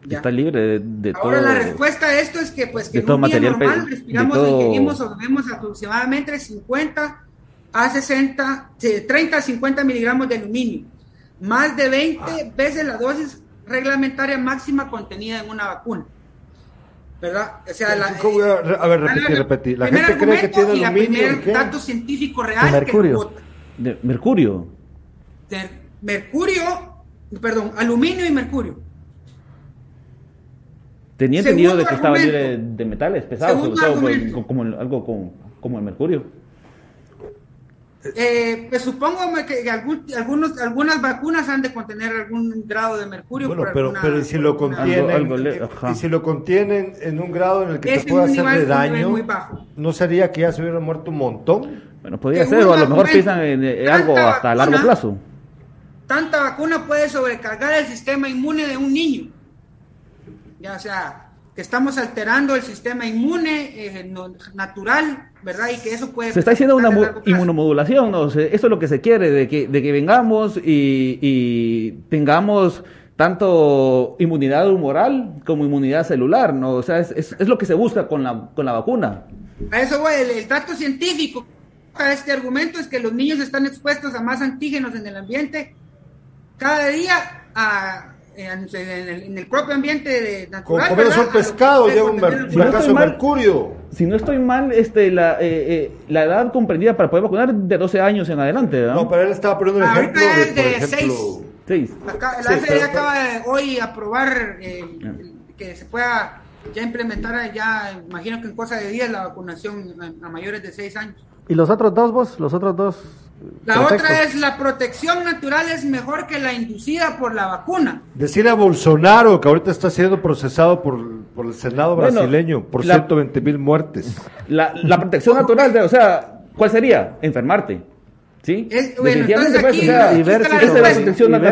¿Ya? Está libre de, de todo. Ahora la respuesta a esto es que pues que de en todo un día material normal respiramos todo- ingerimos o bebemos aproximadamente 50 a 60, eh, 30 a 50 miligramos de aluminio, más de 20 veces la dosis reglamentaria máxima contenida en una vacuna. ¿Verdad? O sea, la, ¿Cómo? A ver, repetir, repetir. La primer gente cree que tiene aluminio, primer ¿y qué? dato científico real mercurio. de mercurio. De mercurio, perdón, aluminio y mercurio. Tenía entendido de que estaba libre de metales pesados, sobre todo como, el- algo como, como el mercurio. Eh, pues supongo que algún- algunos, algunas vacunas han de contener algún grado de mercurio. Bueno, por pero, alguna- pero ¿y si lo contienen, Algo- algo le- ajá. y si lo contienen en un grado en el que Es te pueda nivel daño, muy bajo. ¿no sería que ya se hubiera muerto un montón? Bueno, podría ser, o a lo mejor piensan en, algo hasta a largo vacuna, plazo. Tanta vacuna puede sobrecargar el sistema inmune de un niño. Ya, o sea, que estamos alterando el sistema inmune eh, no- natural, ¿verdad? Y que eso puede... Se está haciendo una inmunomodulación, ¿no? Eso es lo que se quiere, de que, de que vengamos y, y tengamos tanto inmunidad humoral como inmunidad celular, ¿no? O sea, es, es, es lo que se busca con la, con la vacuna. A eso voy, el, el dato científico a este argumento es que los niños están expuestos a más antígenos en el ambiente cada día a- en, en el, en el propio ambiente de, natural. ¿verdad? un pescado A lo que lleva puede un, el Si no fracaso estoy de mal- mercurio. Si no estoy mal, este, la, eh, eh, la edad comprendida para poder vacunar es de 12 años en adelante, ¿verdad? No, pero él estaba poniendo un Ahorita ejemplo de, es por de ejemplo... seis. Seis. Acá, la Sí, FDA pero- acaba de hoy aprobar eh, el- que se pueda ya implementar ya, imagino que en cosa de días la vacunación a, a mayores de 6 años. ¿Y los otros dos, vos? Los otros dos. La otra es la protección natural es mejor que la inducida por la vacuna. Decir a Bolsonaro que ahorita está siendo procesado por, por el Senado Bueno, brasileño por la- 120 mil muertes. La, la protección natural, de- o sea, ¿cuál sería? Enfermarte. ¿Sí? Es- bueno, Definitivamente, entonces pues, aquí o sea, y ver si, es la esa es la sobrevive-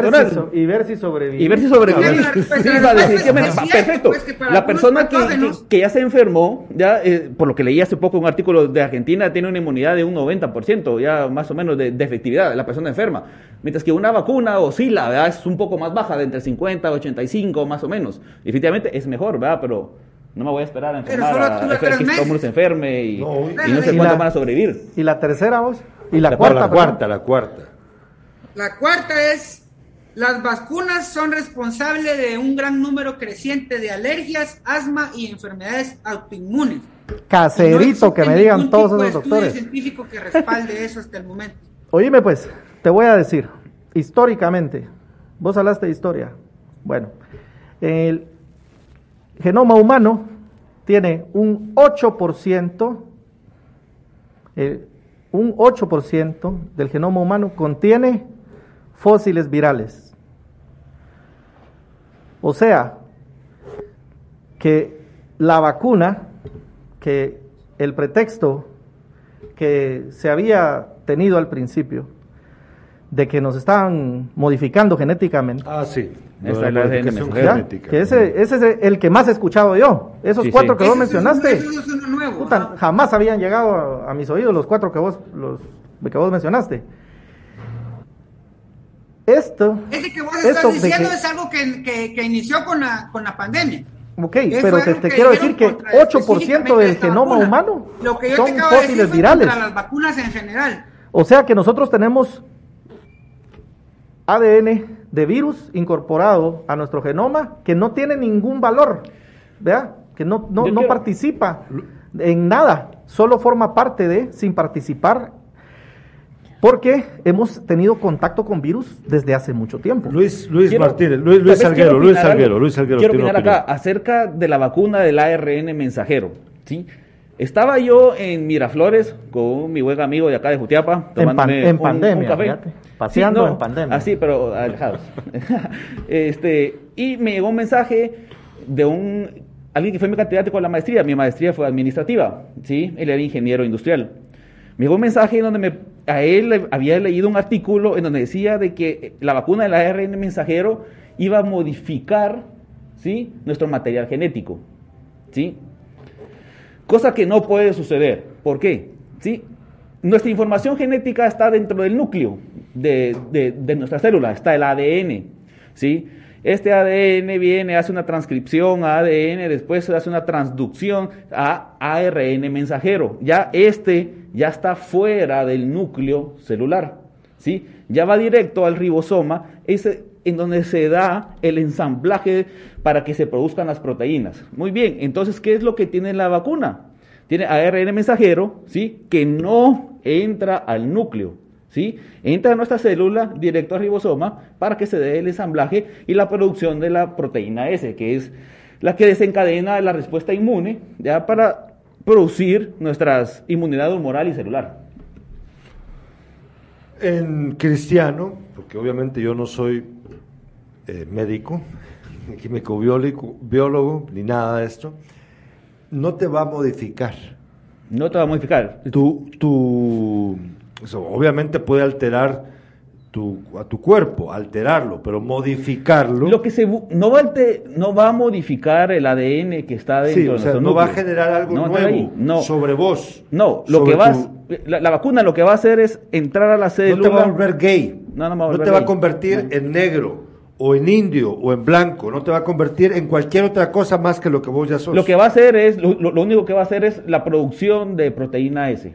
protección y ver si y sobrevive. Y ver si sobrevive. Pues, pues, perfecto. pues, la persona que, que- que ya se enfermó, ya eh, por lo que leí hace poco un artículo de Argentina, tiene una inmunidad de un 90%, ya más o menos de, de efectividad, la persona enferma. Mientras que una vacuna oscila, ¿verdad? es un poco más baja, de entre 50 y 85 más o menos. Definitivamente es mejor, ¿verdad? Pero no me voy a esperar a Pero enfermar, solo a, a tres que todo el mundo se enferme y, No, y no sé y cuánto van a sobrevivir. ¿Y la tercera, vos? ¿Y la, La, cuarta? la cuarta, la cuarta. La cuarta es, las vacunas son responsables de un gran número creciente de alergias, asma y enfermedades autoinmunes. Caserito, No que me digan todos esos estudio doctores. científico que respalde eso hasta el momento. Oíme pues, te voy a decir, históricamente, vos hablaste de historia. Bueno, el genoma humano tiene un 8%, eh, un 8% del genoma humano contiene fósiles virales. O sea, que la vacuna, que el pretexto que se había tenido al principio de que nos estaban modificando genéticamente, Ah, sí. Esta es la que ese, ese es el que más he escuchado yo. Esos Sí, cuatro sí. que vos mencionaste, ese es uno nuevo. puta, ajá. jamás habían llegado a, a mis oídos los cuatro que vos, los, que vos mencionaste. Esto, Ese que vos esto estás diciendo que- es algo que, que- que inició con la, con la pandemia. ok, Eso pero te, quiero decir que contra 8% del genoma vacuna. humano Lo que yo son te acabo de decir fósiles virales. contra las vacunas en general. O sea que nosotros tenemos ADN de virus incorporado a nuestro genoma que no tiene ningún valor, ¿vea? Que no, no, no quiero- participa en nada, solo forma parte de, sin participar, porque hemos tenido contacto con virus desde hace mucho tiempo. Luis, Luis Quiero- Martínez, Luis, Luis Salguero, Luis opinar algo. Salguero, Luis Salguero. Quiero opinar acá acerca de la vacuna del ARN mensajero, ¿sí? Estaba yo en Miraflores con mi buen amigo de acá de Jutiapa, En pan- tomándome en un- pandemia, un café. fíjate, paseando Sí, no, en pandemia. Así, pero alejados. este, y me llegó un mensaje de un alguien que fue mi catedrático de la maestría. Mi maestría fue administrativa, ¿sí? Él era ingeniero industrial. Me llegó un mensaje en donde me, a él había leído un artículo en donde decía de que la vacuna del ARN mensajero iba a modificar, ¿sí? Nuestro material genético, ¿sí? Cosa que no puede suceder. ¿Por qué? ¿Sí? Nuestra información genética está dentro del núcleo de, de, nuestra célula, está el ADN. ¿sí? Este ADN viene, hace una transcripción a ADN, después hace una transducción a ARN mensajero. Ya este ya está fuera del núcleo celular. ¿sí? Ya va directo al ribosoma, ese, en donde se da el ensamblaje para que se produzcan las proteínas. Muy bien, entonces, ¿qué es lo que tiene la vacuna? Tiene ARN mensajero, ¿sí? Que no entra al núcleo, ¿sí? Entra a nuestra célula directo al ribosoma para que se dé el ensamblaje y la producción de la proteína S, que es la que desencadena la respuesta inmune, ya para producir nuestra inmunidad humoral y celular. En cristiano, porque obviamente yo no soy eh, médico, ni químico biólogo, biólogo, ni nada de esto, no te va a modificar. No te va a modificar. Tu, tu, eso obviamente puede alterar tu, a tu cuerpo, alterarlo, pero modificarlo. Lo que se no va, alter- no va a modificar el ADN que está dentro sí, de o sea, nuestro no va a generar algo No nuevo. No. sobre vos. No, lo que va a- tu- la, la vacuna lo que va a hacer es entrar a la no célula. te va a volver gay. No, no va a volver te va a gay. convertir No. en negro, o en indio, o en blanco. No te va a convertir en cualquier otra cosa más que lo que vos ya sos. Lo que va a hacer es, lo, lo- único que va a hacer es la producción de proteína S.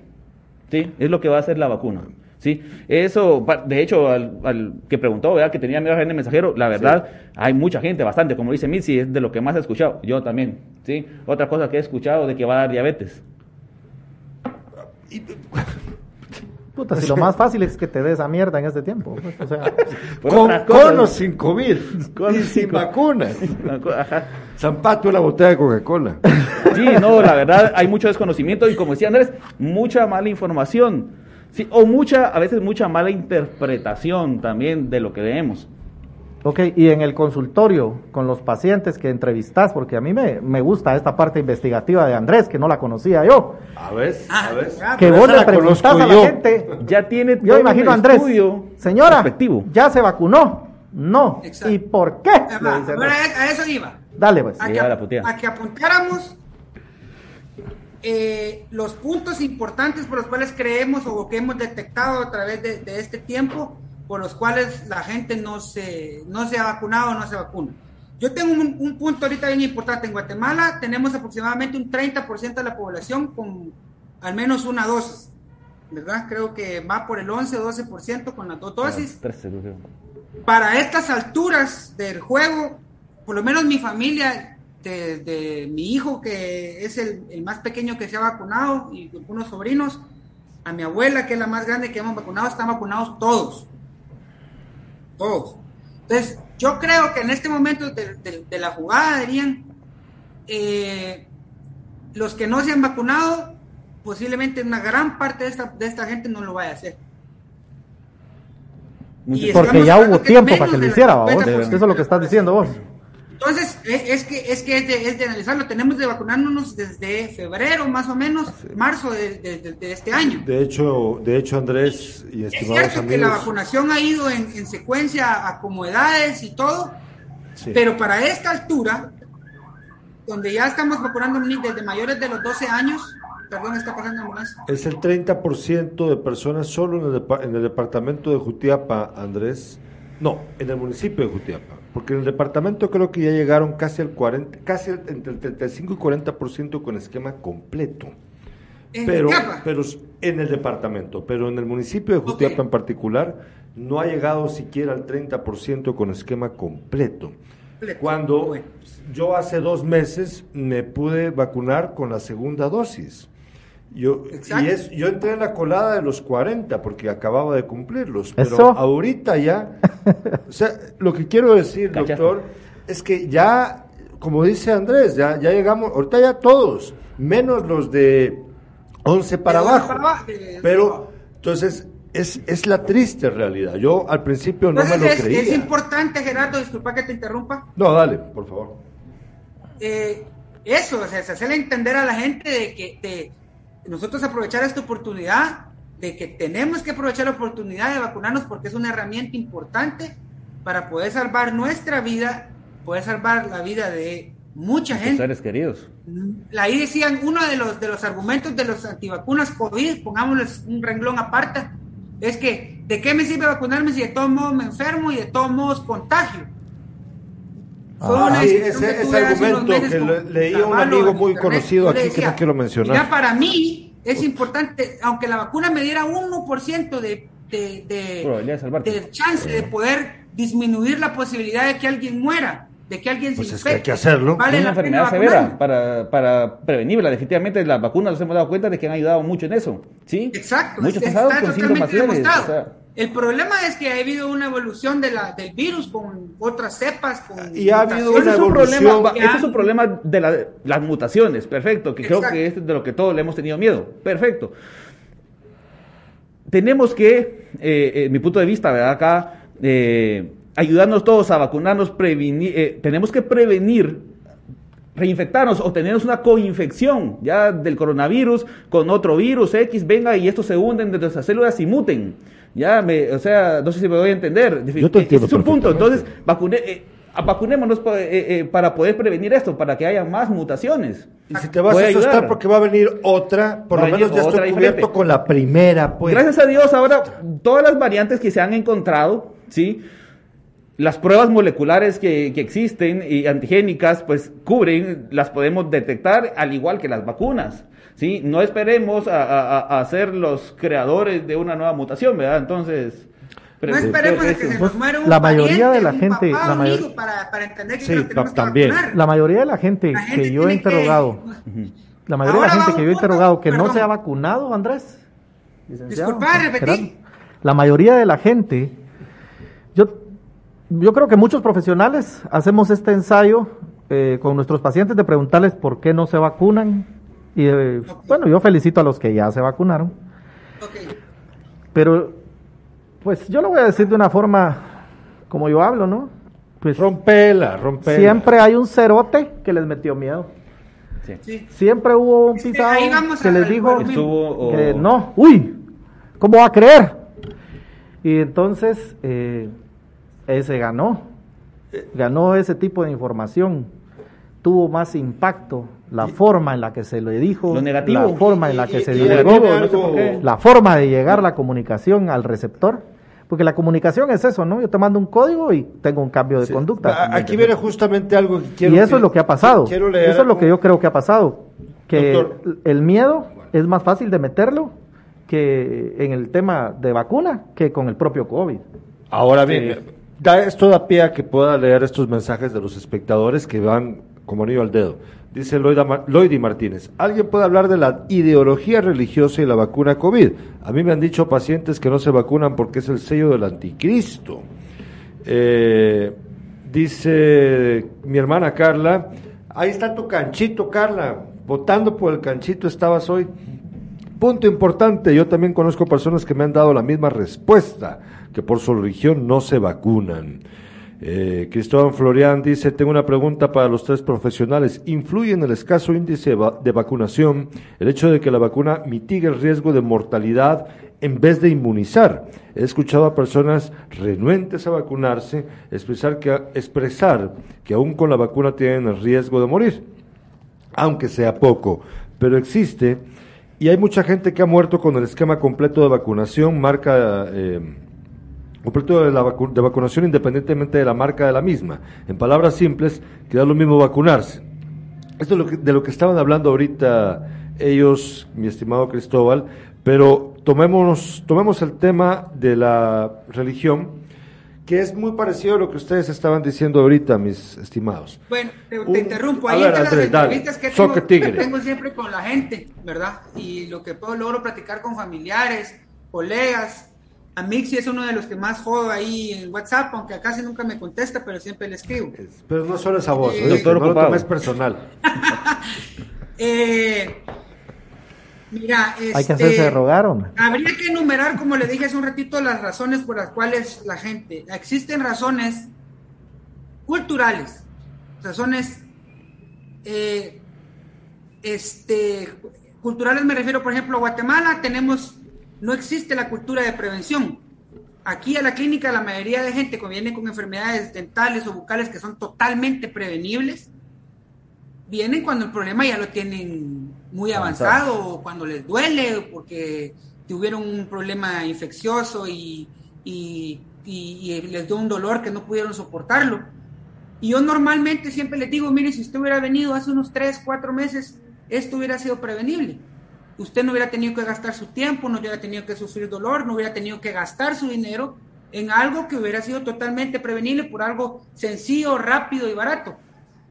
¿Sí? Es lo que va a hacer la vacuna. ¿Sí? Eso, de hecho, al, al que preguntó, ¿verdad? Que tenía miedo a el mensajero, la verdad, hay mucha gente, bastante, como dice Mitzi, es de lo que más he escuchado. Yo también, ¿sí? Otra cosa que he escuchado de que va a dar diabetes. Puta, si lo más fácil es que te des esa mierda en este tiempo. pues, o sea, con, con o sin COVID. Con y sin sin vacunas. Zampato una botella de Coca-Cola. Sí, no, la verdad hay mucho desconocimiento y como decía Andrés, mucha mala información. Sí, o mucha, a veces mucha mala interpretación también de lo que leemos. Ok, y en el consultorio con los pacientes que entrevistas, porque a mí me, me gusta esta parte investigativa de Andrés, que no la conocía yo. A ver, Ah, a ver. Que vos le preguntás a la yo. gente, Ya tiene yo imagino a Andrés, señora, respectivo. ¿ya se vacunó? No. Exacto. ¿Y por qué? Va, a a eso iba. Dale, pues. A que, a la puteada. a que apuntáramos eh, los puntos importantes por los cuales creemos o que hemos detectado a través de, de este tiempo por los cuales la gente no se, no se ha vacunado o no se vacuna. Yo tengo un, un punto ahorita bien importante. En Guatemala tenemos aproximadamente un 30% de la población con al menos una dosis. ¿Verdad? Creo que va por el 11 o 12% con las dos dosis para estas alturas del juego, por lo menos mi familia, de, de mi hijo que es el, el más pequeño que se ha vacunado y algunos sobrinos, a mi abuela que es la más grande que hemos vacunado, están vacunados todos. Todos. Entonces, yo creo que en este momento de, de- de la jugada, dirían, eh, los que no se han vacunado, posiblemente una gran parte de esta, de esta gente no lo vaya a hacer. Y Porque ya hubo tiempo para que lo hiciera, ¿va, vos? 50% Eso es lo que estás diciendo vos. Entonces, es que es, que es, de, es de analizarlo. Tenemos de vacunarnos desde febrero, más o menos, marzo de, de- de- de este año. De hecho, de hecho, Andrés y Es estimados cierto que la vacunación ha ido en, en secuencia a como edades y todo, sí. pero para esta altura, donde ya estamos vacunando desde mayores de los 12 años, perdón, está pasando ambulancia. Es el 30% de personas solo en el, en el departamento de Jutiapa, Andrés. No, en el municipio de Jutiapa. Porque en el departamento creo que ya llegaron casi al 40, casi entre el 35 y 40% con esquema completo. En Pero, Jutiapa. pero en el departamento, pero en el municipio de Jutiapa en particular, no ha llegado siquiera al 30% con esquema completo. Completo. Cuando Bueno. yo hace dos meses me pude vacunar con la segunda dosis. Yo, Exacto. y es, yo entré en la colada de los 40 porque acababa de cumplirlos, pero Eso. ahorita ya, o sea, lo que quiero decir, Cachaste. doctor, es que ya, como dice Andrés, ya, ya llegamos, ahorita ya todos, menos los de 11 para abajo. para abajo, de- Pero, entonces, es, es la triste realidad. Yo al principio no me lo es, creía. es importante, Gerardo, disculpa que te interrumpa, No, dale, por favor. eh, eso, o sea, es hacerle entender a la gente de que de nosotros aprovechar esta oportunidad, de que tenemos que aprovechar la oportunidad de vacunarnos porque es una herramienta importante para poder salvar nuestra vida, poder salvar la vida de mucha gente. seres queridos. Ahí decían, uno de los, de los argumentos de los antivacunas COVID, pongámosles un renglón aparte, es que, ¿de qué me sirve vacunarme si de todos modos me enfermo y de todos modos contagio? Fue Ah, una sí, ese, que ese argumento que le- leí a un amigo muy internet. conocido aquí que decía, no quiero mencionar. Mira, para mí es importante, aunque la vacuna me diera 1% de, de, de, Probabilidad de salvarte. de chance de poder disminuir la posibilidad de que alguien muera, de que alguien Pues se es que hay infecte. que hacerlo. Vale es una enfermedad severa para, para prevenirla. Definitivamente las vacunas nos hemos dado cuenta de que han ayudado mucho en eso. ¿sí? Exacto, Muchos está con síntomas totalmente leves. demostrado. o sea, El problema es que ha habido una evolución de la, del virus con otras cepas, con Y ha habido ese una es un evolución. problema, Ya. ese es un problema de la- las mutaciones, perfecto, que creo que es de lo que todos le hemos tenido miedo, perfecto. tenemos que, eh, mi punto de vista, ¿verdad? Acá, eh, ayudarnos todos a vacunarnos, prevenir, eh, tenemos que prevenir reinfectarnos o tener una coinfección ya del coronavirus con otro virus X, venga y estos se hunden de nuestras células y muten. Ya, me, o sea, no sé si me voy a entender. Yo te entiendo es un punto. Entonces, vacune, eh, vacunémonos eh, eh, para poder prevenir esto, para que haya más mutaciones. Y si te vas a asustar porque va a venir otra, por lo menos ya estoy cubierto con la primera. Pues. Gracias a Dios, ahora todas las variantes que se han encontrado, ¿sí? Las pruebas moleculares que, existen y antigénicas, pues cubren, las podemos detectar al igual que las vacunas. ¿sí? No esperemos a, ser los creadores de una nueva mutación, ¿verdad? Entonces... No esperemos a que se nos muera un la mayoría de la gente, la mayoría, para, para, entender que sí, también. La mayoría de la gente, que yo he interrogado, la mayoría de la gente que yo he interrogado que no se ha vacunado, Andrés. Disculpa, repetí. La mayoría de la gente, yo creo que muchos profesionales hacemos este ensayo eh, con nuestros pacientes de preguntarles por qué no se vacunan. Y eh, bueno, yo felicito a los que ya se vacunaron. Pero, pues yo lo voy a decir de una forma como yo hablo, ¿no? Pues rompela, rompela. Siempre hay un cerote que les metió miedo. Sí. Siempre hubo un pisado que les dijo que no, uy, ¿cómo va a creer? Y entonces, eh, ese ganó, ganó ese tipo de información, tuvo más impacto la forma en la que se le dijo, la forma en la que se llegó, la forma de llegar la comunicación al receptor. Porque la comunicación es eso, ¿no? Yo te mando un código y tengo un cambio de conducta. Aquí viene justamente algo que quiero. Y eso es lo que ha pasado. Eso es lo que yo creo que ha pasado. Que el miedo es más fácil de meterlo que en el tema de vacuna que con el propio COVID. Ahora bien, da esto pie a que pueda leer estos mensajes de los espectadores que van como anillo al dedo. Dice Lloyd Martínez, ¿alguien puede hablar de la ideología religiosa y la vacuna COVID? A mí me han dicho pacientes que no se vacunan porque es el sello del anticristo. Eh, dice mi hermana Carla, ahí está tu canchito, Carla, votando por el canchito estabas hoy. Punto importante, yo también conozco personas que me han dado la misma respuesta que por su religión no se vacunan. Eh, Cristóbal Florian dice, tengo una pregunta para los tres profesionales. ¿Influye en el escaso índice de vacunación el hecho de que la vacuna mitigue el riesgo de mortalidad en vez de inmunizar? He escuchado a personas renuentes a vacunarse expresar que, expresar que aún con la vacuna tienen el riesgo de morir, aunque sea poco, pero existe y hay mucha gente que ha muerto con el esquema completo de vacunación, marca... Eh, completo de, la de vacunación independientemente de la marca de la misma. En palabras simples, queda lo mismo vacunarse. Esto es lo que, de lo que estaban hablando ahorita ellos, mi estimado Cristóbal, pero tomemos, tomemos el tema de la religión, que es muy parecido a lo que ustedes estaban diciendo ahorita, mis estimados. Bueno, te, interrumpo. Ahí las entrevistas que tengo, siempre con la gente, ¿verdad? Y lo que puedo logro platicar con familiares, colegas, a Mixi es uno de los que más jodo ahí en WhatsApp, aunque casi nunca me contesta, pero siempre le escribo. Pero no solo esa voz, eh, no lo es personal. eh, mira, este, hay que hacerse este, rogar, Habría que enumerar, como le dije hace un ratito, las razones por las cuales la gente. Existen razones culturales, razones eh, este, culturales me refiero, por ejemplo, a Guatemala tenemos no existe la cultura de prevención. Aquí a la clínica la mayoría de gente que viene con enfermedades dentales o bucales que son totalmente prevenibles, vienen cuando el problema ya lo tienen muy avanzado cuando les duele porque tuvieron un problema infeccioso y, y, les dio un dolor que no pudieron soportarlo. Y yo normalmente siempre les digo, mire, si usted hubiera venido hace unos 3, 4 meses, esto hubiera sido prevenible usted no hubiera tenido que gastar su tiempo, no hubiera tenido que sufrir dolor, no hubiera tenido que gastar su dinero en algo que hubiera sido totalmente prevenible por algo sencillo, rápido y barato.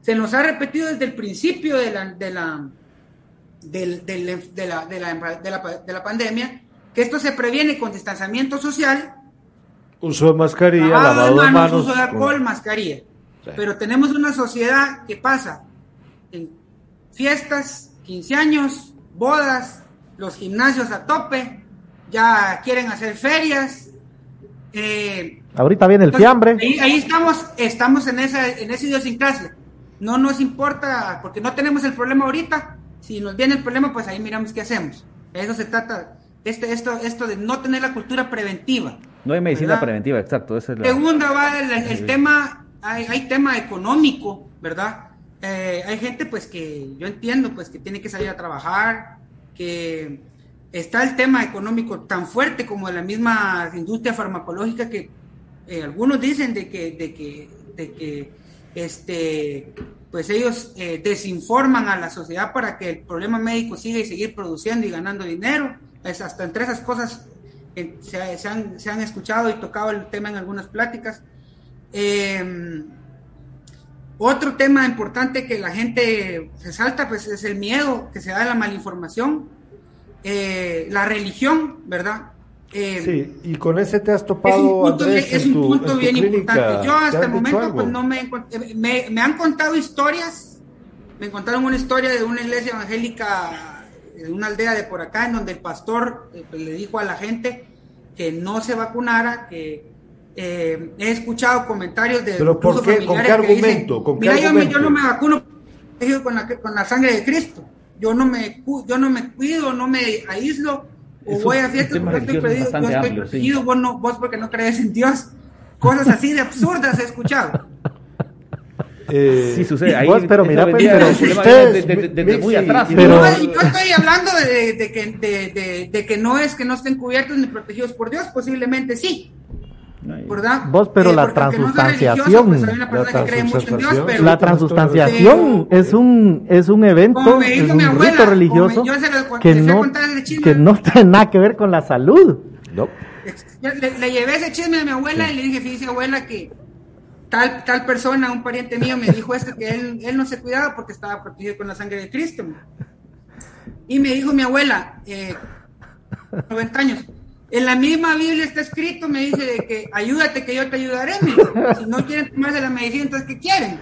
Se nos ha repetido desde el principio de la, de la, de la, pandemia que esto se previene con distanciamiento social. Uso de mascarilla, lavado de manos. Uso de alcohol, mascarilla. Pero tenemos una sociedad que pasa en fiestas, 15 años, bodas, los gimnasios a tope, ya quieren hacer ferias. Eh, Ahorita viene el entonces, fiambre. Ahí, ahí estamos, estamos en esa, en esa idiosincrasia. No nos importa, porque no tenemos el problema ahorita. Si nos viene el problema, pues ahí miramos qué hacemos. Eso se trata, este, esto, esto de no tener la cultura preventiva. No hay medicina ¿verdad? preventiva, exacto. esa es la- Segunda va el, el tema, hay, hay tema económico, ¿verdad? Eh, hay gente pues que yo entiendo pues que tiene que salir a trabajar, que está el tema económico tan fuerte como la misma industria farmacológica que eh, algunos dicen de que, de que, de que este, pues ellos eh, desinforman a la sociedad para que el problema médico siga y seguir produciendo y ganando dinero. Es hasta entre esas cosas se, han, se han escuchado y tocado el tema en algunas pláticas. Eh, otro tema importante que la gente resalta pues es el miedo que se da de la malinformación, eh, la religión, ¿verdad? Eh, Sí, y con ese te has es un topado, punto, Andrés, bien, es un tu, punto bien importante. Yo ¿Te hasta el momento pues, no me, eh, me, me han contado historias, me contaron una historia de una iglesia evangélica de una aldea de por acá en donde el pastor eh, pues, le dijo a la gente que no se vacunara, que eh, he escuchado comentarios de ¿Pero por qué? ¿Con qué que dicen, argumento? ¿Con qué Mira, yo, me- yo argumento?" no me vacuno con la, con la sangre de Cristo. Yo no me yo no me cuido, no me aíslo o voy a tema porque estoy perdido, yo bastante estoy amplio, sí. protegido, vos, no, vos porque no crees en Dios. Cosas así de absurdas he escuchado. Eh, Sí sucede. Ahí, Vos, pero eso mira, pues, pero ustedes, de- de- de- de muy atrás. y Pero- No, yo estoy hablando de, de que, de, de- de- de que no es que no estén cubiertos ni protegidos por Dios, posiblemente sí, ¿verdad? Vos, pero la no soy transustanciación. pues La La transustanciación es un es un evento, Como me es dijo un mi abuela, rito religioso lo- que no que no tiene nada que ver con la salud. No. Le, le llevé ese chisme a mi abuela y le dije, fíjese abuela que tal, tal persona, un pariente mío, me dijo esto, que él, él no se cuidaba porque estaba protegido con la sangre de Cristo. Y me dijo mi abuela, eh, 90 años, en la misma Biblia está escrito, me dice de que ayúdate que yo te ayudaré. Si no quieren tomarse la medicina, entonces ¿qué quieren?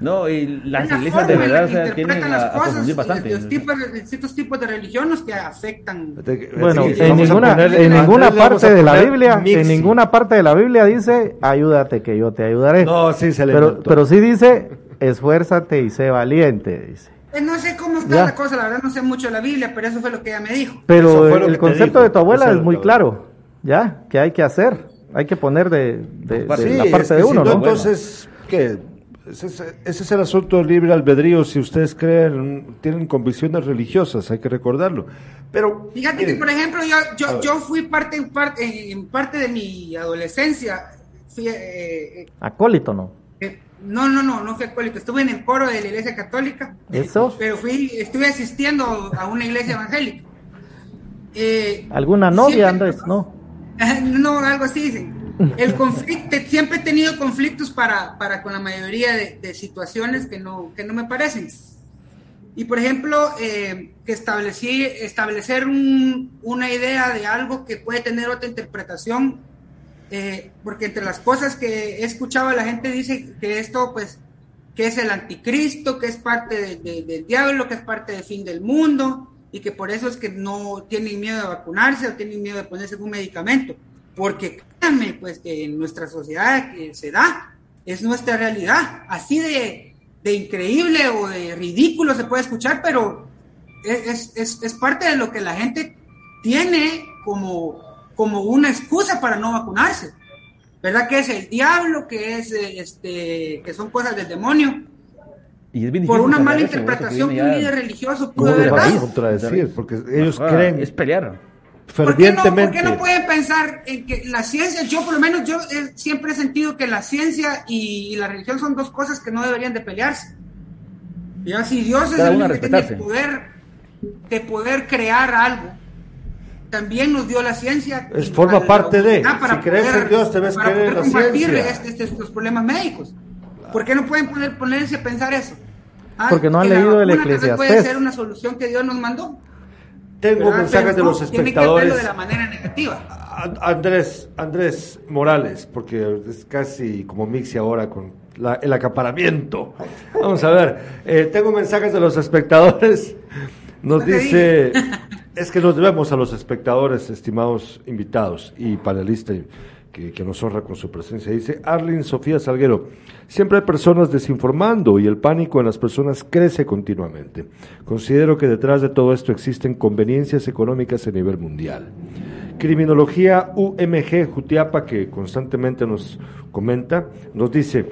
No, y las Es la iglesias de verdad o sea, tienen interpretan a, las a cosas, confundir bastante. Los tipos, de- distintos tipos de religiones que afectan Bueno, Sí, en ninguna, ponerle- en ninguna parte de la poner Biblia, Mixi. en ninguna parte de la Biblia dice, ayúdate que yo te ayudaré. No, sí se le pero, inventó. pero sí dice, esfuérzate y sé valiente, dice. Eh, No sé cómo está Ya. la cosa, la verdad no sé mucho de la Biblia, pero eso fue lo que ella me dijo. Pero el, concepto dijo, de tu abuela eso es muy claro, ¿ya? Que hay que hacer, hay que poner de, de- de Sí, la es parte que de si uno, no, ¿no? Entonces, ¿qué? Ese es, ese es el asunto del libre albedrío. Si ustedes creen, tienen convicciones religiosas, hay que recordarlo. Pero, Fíjate que, por ejemplo, yo, yo, yo fui parte en, parte en parte de mi adolescencia. Fui, eh, Acólito, ¿no? No, no, no, no fui alcohólico. Estuve en el coro de la iglesia católica. Eso. Pero fui, estuve asistiendo a una iglesia evangélica. Eh, ¿Alguna novia, siempre- Andrés? No. No, algo así dicen. El conflicto, siempre he tenido conflictos para, para con la mayoría de, de situaciones que no, que no me parecen. Y por ejemplo, eh, que establecí, establecer un- una idea de algo que puede tener otra interpretación, eh, porque entre las cosas que he escuchado la gente dice que esto, pues, que es el anticristo, que es parte de- de- del diablo, que es parte del fin del mundo, y que por eso es que no tienen miedo de vacunarse o tienen miedo de ponerse un medicamento. Porque créanme, pues que en nuestra sociedad eh, se da, es nuestra realidad. Así de, de increíble o de ridículo se puede escuchar, pero es, es, es parte de lo que la gente tiene como, como una excusa para no vacunarse. ¿Verdad? Que es el diablo, que es eh, este, que son cosas del demonio. Y es bien Por una mala interpretación que un líder religioso ¿cómo pudo haber dado. contradecir? Porque ellos Ah, creen Es pelear. ¿Por qué, no, fervientemente. ¿Por qué no pueden pensar en que la ciencia, yo por lo menos yo eh, siempre he sentido que la ciencia y, y la religión son dos cosas que no deberían de pelearse. Ya si Dios es el que tiene el poder de poder crear algo, también nos dio la ciencia. Es forma parte de. humanidad Si crees en Dios, debes para creer en la combatir ciencia. este- este- estos problemas médicos. ¿Por qué no pueden poner, ponerse a pensar eso? Ah, Porque no han leído el vez Puede Eclesiastés. ser una solución que Dios nos mandó. Tengo ¿verdad? mensajes de los que espectadores. de la manera negativa. An- Andrés, Andrés Morales, porque es casi como Mixi ahora con la- el acaparamiento. Vamos a ver, eh, tengo mensajes de los espectadores. Nos dice Es que nos debemos a los espectadores, estimados invitados y panelistas que, nos honra con su presencia. Dice Arlene Sofía Salguero, siempre hay personas desinformando y el pánico en las personas crece continuamente. Considero que detrás de todo esto existen conveniencias económicas a nivel mundial. Criminología UMG Jutiapa, que constantemente nos comenta, nos dice,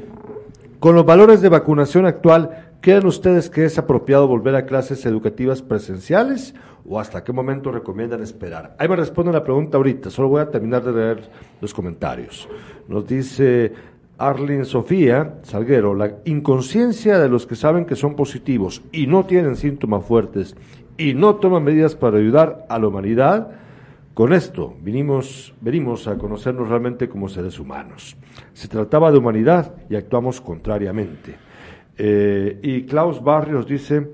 con los valores de vacunación actual, ¿Creen ustedes que es apropiado volver a clases educativas presenciales o hasta qué momento recomiendan esperar? Ahí me responden la pregunta ahorita, solo voy a terminar de leer los comentarios. Nos dice Arlene Sofía Salguero, la inconsciencia de los que saben que son positivos y no tienen síntomas fuertes y no toman medidas para ayudar a la humanidad, con esto vinimos, venimos a conocernos realmente como seres humanos. Se trataba de humanidad y actuamos contrariamente. Eh, y Klaus Barrios dice,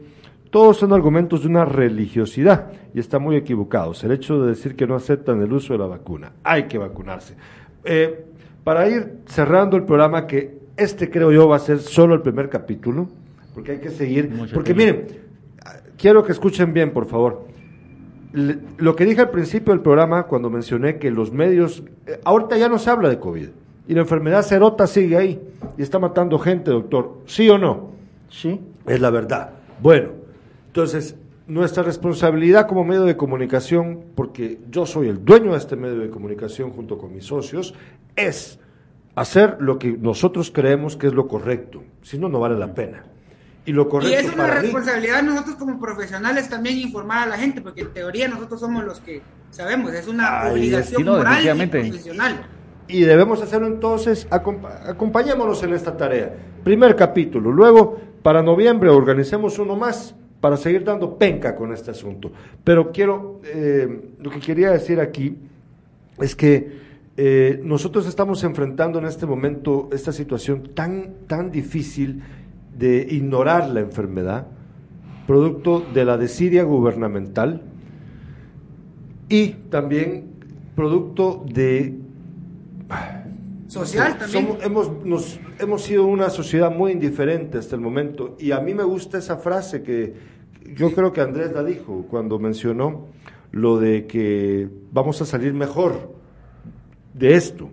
todos son argumentos de una religiosidad y están muy equivocados. El hecho de decir que no aceptan el uso de la vacuna, hay que vacunarse. Eh, para ir cerrando el programa, que este creo yo va a ser solo el primer capítulo, porque hay que seguir. porque miren, quiero que escuchen bien, por favor. lo que dije al principio del programa, cuando mencioné que los medios, eh, ahorita ya no se habla de COVID y la enfermedad serota sigue ahí y está matando gente, doctor. ¿Sí o no? Sí. Es la verdad. Bueno, entonces, nuestra responsabilidad como medio de comunicación, porque yo soy el dueño de este medio de comunicación junto con mis socios, es hacer lo que nosotros creemos que es lo correcto. Si no, no vale la pena. Y, lo correcto y es una responsabilidad de nosotros como profesionales también informar a la gente, porque en teoría nosotros somos los que sabemos, es una obligación moral y profesional y debemos hacerlo entonces, acompañémonos en esta tarea. Primer capítulo, luego para noviembre organicemos uno más para seguir dando penca con este asunto. Pero quiero, eh, lo que quería decir aquí es que eh, nosotros estamos enfrentando en este momento esta situación tan, tan difícil de ignorar la enfermedad, producto de la desidia gubernamental y también producto de Social también. hemos, nos, hemos sido una sociedad muy indiferente hasta el momento y a mí me gusta esa frase que yo creo que Andrés la dijo cuando mencionó lo de que vamos a salir mejor de esto.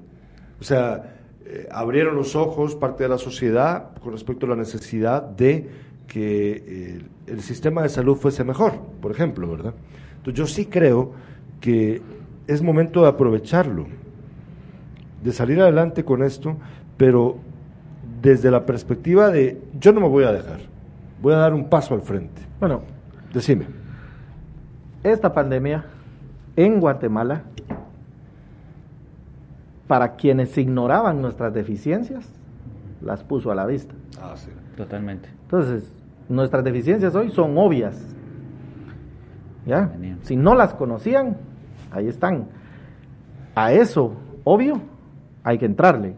O sea, eh, abrieron los ojos parte de la sociedad con respecto a la necesidad de que eh, el sistema de salud fuese mejor, por ejemplo, ¿verdad? Entonces yo sí creo que es momento de aprovecharlo de salir adelante con esto, pero desde la perspectiva de yo no me voy a dejar, voy a dar un paso al frente. Bueno, decime. Esta pandemia en Guatemala, para quienes ignoraban nuestras deficiencias, las puso a la vista. Ah, sí. Totalmente. Entonces, nuestras deficiencias hoy son obvias. ¿Ya? Si no las conocían, ahí están. A eso, obvio, hay que entrarle.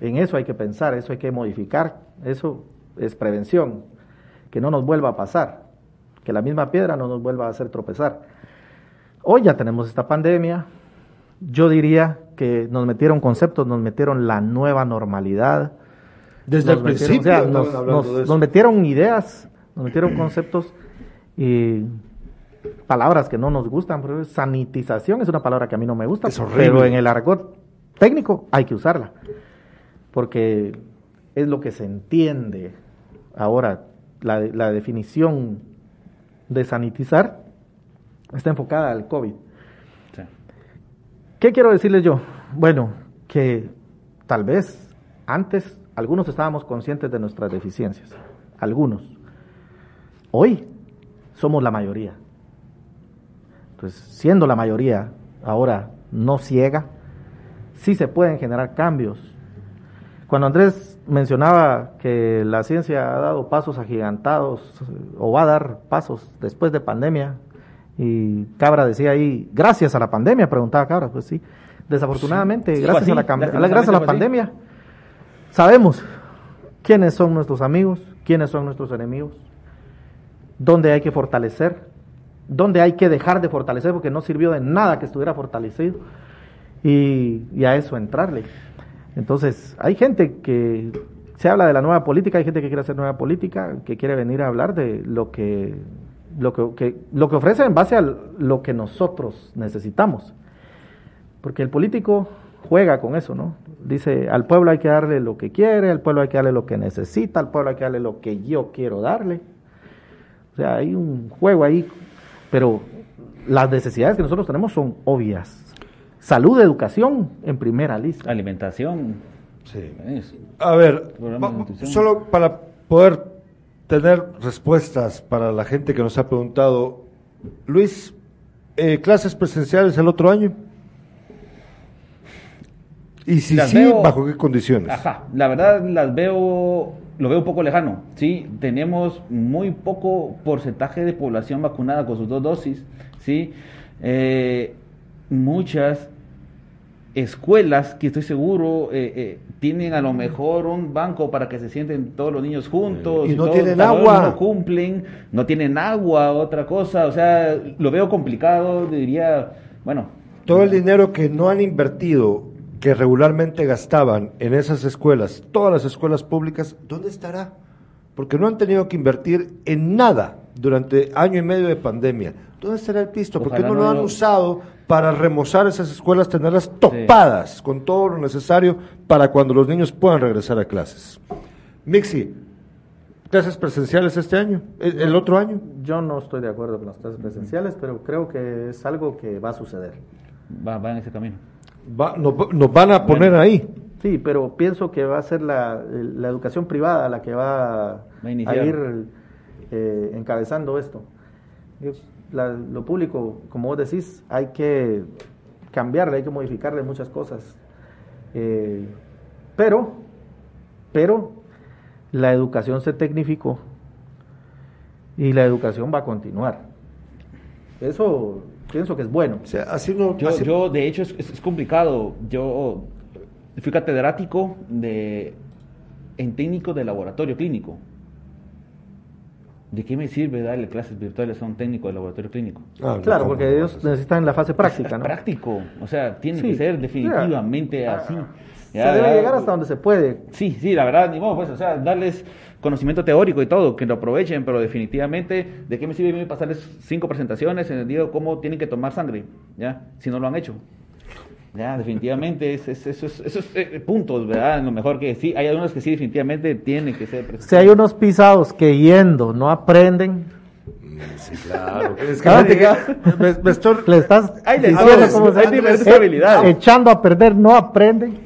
En eso hay que pensar, eso hay que modificar, eso es prevención, que no nos vuelva a pasar, que la misma piedra no nos vuelva a hacer tropezar. Hoy ya tenemos esta pandemia, yo diría que nos metieron conceptos, nos metieron la nueva normalidad. Desde el principio nos, metieron ideas, nos metieron conceptos y palabras que no nos gustan. sanitización es una palabra que a mí no me gusta, pero en el argot técnico, hay que usarla, porque es lo que se entiende ahora, la, la definición de sanitizar está enfocada al COVID. ¿Qué quiero decirles yo? Bueno, que tal vez antes algunos estábamos conscientes de nuestras deficiencias, algunos. Hoy somos la mayoría. Entonces, siendo la mayoría ahora no ciega, sí se pueden generar cambios. Cuando Andrés mencionaba que la ciencia ha dado pasos agigantados o va a dar pasos después de pandemia, y Cabra decía ahí, gracias a la pandemia, preguntaba Cabra, pues sí, desafortunadamente, gracias, a la, gracias a la pandemia, sabemos quiénes son nuestros amigos, quiénes son nuestros enemigos, dónde hay que fortalecer, dónde hay que dejar de fortalecer, porque no sirvió de nada que estuviera fortalecido y, a eso entrarle. Entonces, hay gente que se habla de la nueva política, hay gente que quiere hacer nueva política, que quiere venir a hablar de lo que lo que, que- lo que ofrece en base a lo que nosotros necesitamos. Porque el político juega con eso, ¿no? Dice, al pueblo hay que darle lo que quiere, al pueblo hay que darle lo que necesita, al pueblo hay que darle lo que yo quiero darle. O sea, hay un juego ahí, pero las necesidades que nosotros tenemos son obvias. Salud, educación en primera lista. Alimentación. Sí. A ver, va- solo para poder tener respuestas para la gente que nos ha preguntado, Luis, eh, ¿clases presenciales el otro año? Y si Las sí, veo- ¿bajo qué condiciones? Ajá, la verdad las veo, lo veo un poco lejano. Sí, tenemos muy poco porcentaje de población vacunada con sus dos dosis. Sí, Eh, muchas escuelas que estoy seguro eh, eh, tienen a lo mejor un banco para que se sienten todos los niños juntos Y no tienen agua. no cumplen no tienen agua otra cosa o sea lo veo complicado diría bueno Todo el dinero que no han invertido, que regularmente gastaban en esas escuelas, todas las escuelas públicas, ¿dónde estará? Porque no han tenido que invertir en nada durante año y medio de pandemia. ¿Dónde estará el pisto? ¿Por qué Ojalá no lo han lo- usado para remozar esas escuelas, tenerlas topadas con todo lo necesario para cuando los niños puedan regresar a clases? Mixi, ¿clases presenciales este año? ¿El, el otro año? Yo no estoy de acuerdo con las clases presenciales, pero creo que es algo que va a suceder. va, va en ese camino Va- nos, nos van a poner ahí. Sí, pero pienso que va a ser la, educación privada la que va, Va a ir eh, encabezando esto. Yo- la- lo público, como vos decís, hay que cambiarle, hay que modificarle muchas cosas. Eh, pero, pero la educación se tecnificó y la educación va a continuar. Eso pienso que es bueno. O sea, así no... Yo, así- yo de hecho, es, es- es complicado. Yo fui catedrático de, en técnico de laboratorio clínico. ¿De qué me sirve darle clases virtuales a un técnico de laboratorio clínico? Ah, no, Claro, ¿cómo porque no? ellos necesitan la fase práctica, ¿no? Práctico. O sea, tiene Sí. que ser definitivamente Ya. así. Se Ya, debe ya. llegar hasta donde se puede. Sí, sí, la verdad, ni modo, pues, o sea, darles conocimiento teórico y todo, que lo aprovechen, pero definitivamente, ¿de qué me sirve a mí pasarles cinco presentaciones en el día de cómo tienen que tomar sangre? ¿Ya? Si no lo han hecho. Ya, definitivamente, es, es- eso es, eso es, eh, puntos, ¿verdad? Lo mejor que sí, hay algunos que sí, definitivamente tienen que ser presentados. Si hay unos pisados que yendo no aprenden, Sí, claro. Es que Ah, diga. que me, me estoy... le estás diciendo se- hay diferentes eh, habilidades. echando a perder no aprenden.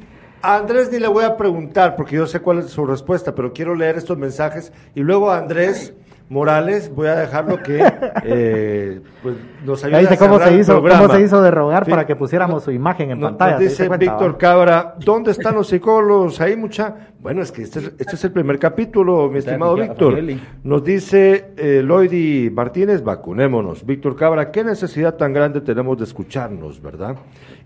A Andrés ni le voy a preguntar porque yo sé cuál es su respuesta, pero quiero leer estos mensajes y luego a Andrés Morales voy a dejarlo que eh, pues, nos ayude dice a cómo se hizo, programa. cómo se hizo de rogar Sí. para que pusiéramos su imagen en pantalla. Nos ¿te diste dice Víctor? Cabra, ¿dónde están los psicólogos ahí, mucha? Bueno, es que este es, este es el primer capítulo, mi estimado Víctor. Nos dice eh, Loidi Martínez, vacunémonos. Víctor Cabra, ¿qué necesidad tan grande tenemos de escucharnos, verdad?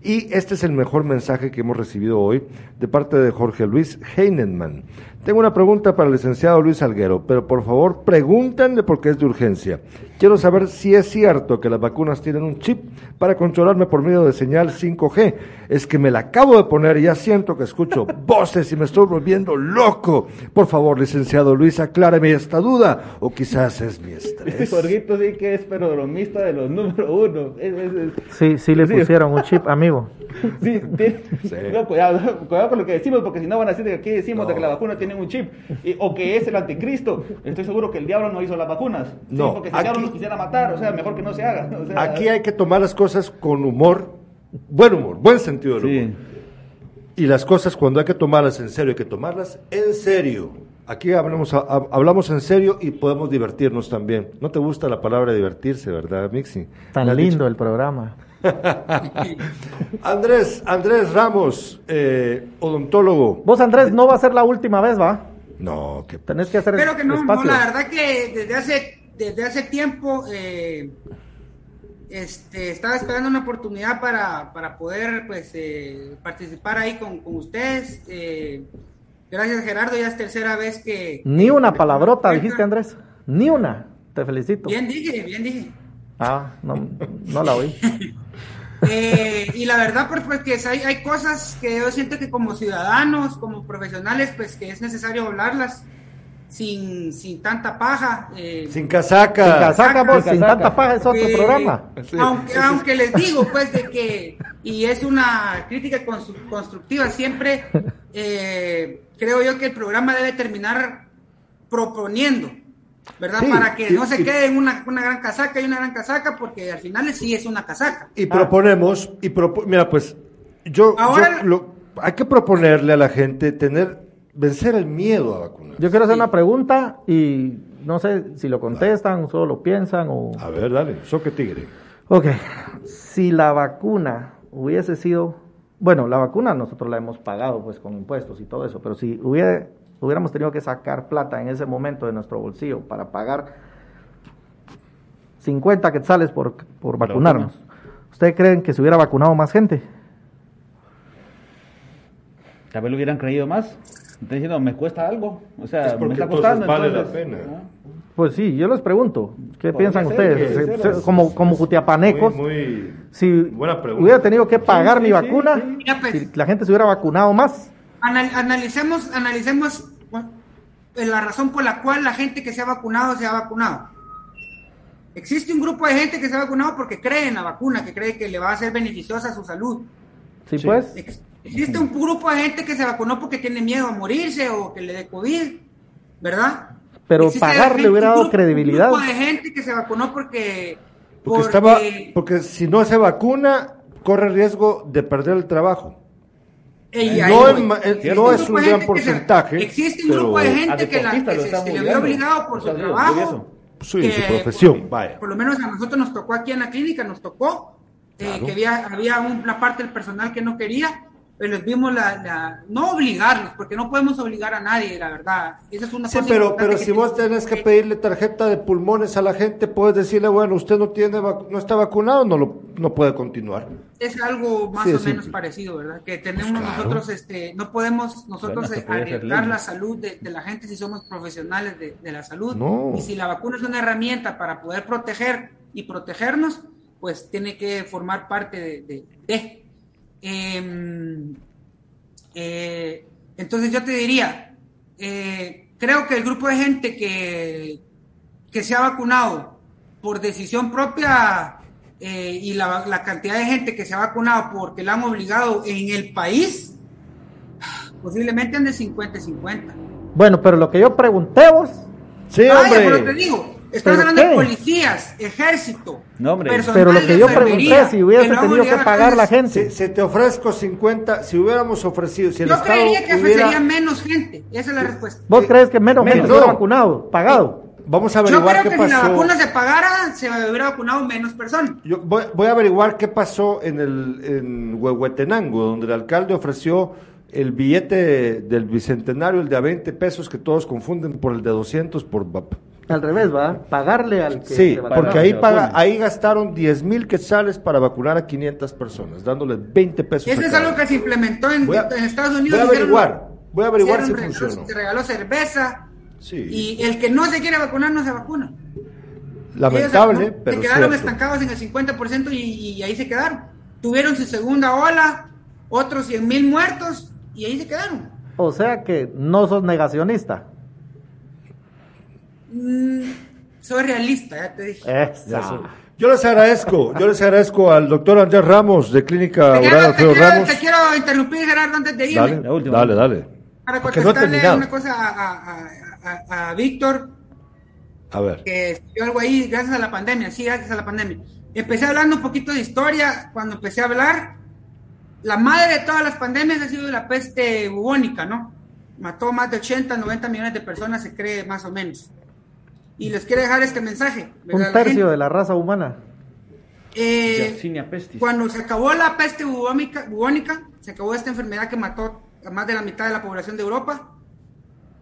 Y este es el mejor mensaje que hemos recibido hoy de parte de Jorge Luis Heinenman. Tengo una pregunta para el licenciado Luis Alguero, pero por favor pregúntenle porque es de urgencia. Quiero saber si es cierto que las vacunas tienen un chip para controlarme por medio de señal 5G. Es que me la acabo de poner y ya siento que escucho voces y me estoy volviendo loco. Por favor, licenciado Luis, acláreme esta duda o quizás es mi Este estrés. Jorgito sí que es pero bromista de los número uno. Es- es- es- Sí, sí le pusieron un chip, amigo. Sí, tiene- no, cuidado, cuidado con lo que decimos, porque si no van a decir que aquí decimos de que la vacuna tiene un chip, y- o que es el anticristo. Estoy seguro que el diablo no hizo las vacunas. Sí, No, porque si el diablo aquí- nos quisiera matar, o sea, mejor que no se haga. o sea, Aquí hay que tomar las cosas con humor, buen humor, buen sentido del humor. Sí. Y las cosas cuando hay que tomarlas en serio, hay que tomarlas en serio. Aquí hablamos, hablamos en serio y podemos divertirnos también. ¿No te gusta la palabra divertirse, verdad, Mixi? Tan lindo dicho- el programa. Andrés, Andrés Ramos, eh, odontólogo. Vos, Andrés, no va a ser la última vez, ¿va? No, que Tenés que hacer Espero que no, no, la verdad que desde hace, desde hace tiempo eh, este, estaba esperando una oportunidad para, para poder pues eh, participar ahí con, con ustedes. eh, gracias Gerardo, ya es tercera vez que... Ni una palabrota, dijiste, Andrés. Ni una. Te felicito. Bien dije, bien dije. Ah, no, no la oí. Eh, y la verdad, pues, pues, que hay, hay cosas que yo siento que como ciudadanos, como profesionales, pues que es necesario hablarlas. sin, sin tanta paja. eh, Sin casaca. Sin casaca, vos, Sin sin casaca. tanta paja, es otro eh, programa. Aunque, aunque les digo, pues, de que, y es una crítica constru- constructiva, siempre eh, creo yo que el programa debe terminar proponiendo, ¿verdad? Sí, Para que y- no se y- quede en una, una gran casaca y una gran casaca, porque al final sí es una casaca. Y proponemos, y propo- mira, pues, yo, Ahora- yo lo- hay que proponerle a la gente tener, vencer el miedo a vacunar. Yo quiero hacer una pregunta y no sé si lo contestan, solo lo piensan o... A ver, dale, soque tigre. Ok, si la vacuna hubiese sido, bueno, la vacuna nosotros la hemos pagado pues con impuestos y todo eso, pero si hubiera, hubiéramos tenido que sacar plata en ese momento de nuestro bolsillo para pagar 50 quetzales por, por vacunarnos, ¿ustedes creen que se hubiera vacunado más gente? Tal vez lo hubieran creído más. Están diciendo, me cuesta algo. O sea, Es porque me está entonces costando. vale la pena. ¿no? Pues sí, yo les pregunto, ¿qué piensan ustedes? Se- se- como, como jutiapanecos, Muy, muy- si hubiera tenido que pagar Sí, mi sí, vacuna, sí. Pues. si la gente se hubiera vacunado más, Anal- analicemos, analicemos bueno, la razón por la cual la gente que se ha vacunado se ha vacunado. Existe un grupo de gente que se ha vacunado porque cree en la vacuna, que cree que le va a ser beneficiosa a su salud. sí, pues, Ex- Existe un grupo de gente que se vacunó porque tiene miedo a morirse o que le dé COVID, ¿verdad? Pero Existe pagarle gente- hubiera un dado grupo- credibilidad. Un grupo de gente que se vacunó porque... Porque, estaba, porque si no se vacuna, corre riesgo de perder el trabajo. No ma- eh, no es un gran que se- porcentaje, existe un grupo de gente que, la, que se, se le vio obligado por O su sea, trabajo. Sí, que su profesión, por, vaya. Por lo menos a nosotros nos tocó aquí en la clínica, nos tocó eh, Claro. que había, había una parte del personal que no quería, pero les vimos la, la- no obligarlos, porque no podemos obligar a nadie, la verdad. Esa es una Sí, cosa pero, pero si vos tenés que pedirle tarjeta de pulmones a la gente, puedes decirle, bueno, usted no tiene no está vacunado, no lo, no puede continuar. es algo más Sí, o menos simple. parecido, ¿verdad? Que tenemos Pues claro. nosotros, este, no podemos nosotros Bueno, eh, arriesgar la salud de, de la gente si somos profesionales de, de la salud. No. Y si la vacuna es una herramienta para poder proteger y protegernos, pues tiene que formar parte de... de- Em, eh, entonces yo te diría, eh, creo que el grupo de gente que, que se ha vacunado por decisión propia eh, y la, la cantidad de gente que se ha vacunado porque la han obligado en el país, posiblemente ande 50-50. bueno, pero lo que yo pregunté vos, Sí, Vaya, pero te hombre. digo, estás ¿Pero hablando de policías, ejército, No, hombre. personal pero lo que yo pregunté, si hubiese que tenido que a pagar la gente, Si, si te ofrezco 50, si hubiéramos ofrecido, si el Yo Estado creería que hubiera... ofrecería menos gente, esa es la respuesta. ¿vos crees que menos gente menos. se hubiera No. vacunado, pagado? Vamos a Yo averiguar creo qué que si la vacuna se pagara, se hubiera vacunado menos personas. Yo voy, voy a averiguar qué pasó en el en Huehuetenango, donde el alcalde ofreció el billete del bicentenario, el de a 20 pesos, que todos confunden por el de 200 por. Al revés, ¿va? Pagarle al que Sí, se porque ahí, paga, ahí gastaron 10 mil quetzales para vacunar a 500 personas, dándoles 20 pesos. Eso es algo que se implementó en, a- en Estados Unidos. voy a hicieron- averiguar, voy a averiguar si funcionó. Se regaló cerveza Sí. y el que no se quiere vacunar no se vacuna. Lamentable, Ellos, pero se quedaron cierto. estancados en el 50% y, y ahí se quedaron. Tuvieron su segunda ola, otros 100 mil muertos y ahí se quedaron. O sea que no sos negacionista. Mm, soy realista, ya te dije. Esa. Yo les agradezco, yo les agradezco al doctor Andrés Ramos de Clínica Te quiero, Oral te, quiero, Ramos. te quiero interrumpir, Gerardo, antes de irme. Dale, La última. dale, dale. Para no contestarle una cosa a, a- a- a- Víctor, A ver. que escribió algo ahí gracias a la pandemia, sí, gracias a la pandemia. Empecé hablando un poquito de historia, cuando empecé a hablar, la madre de todas las pandemias ha sido la peste bubónica, ¿no? Mató más de 80, 90 millones de personas, se cree más o menos. Y les quiero dejar este mensaje. Un tercio de la raza humana. eh, cuando se acabó la peste bubónica, bubónica, se acabó esta enfermedad que mató a más de la mitad de la población de Europa,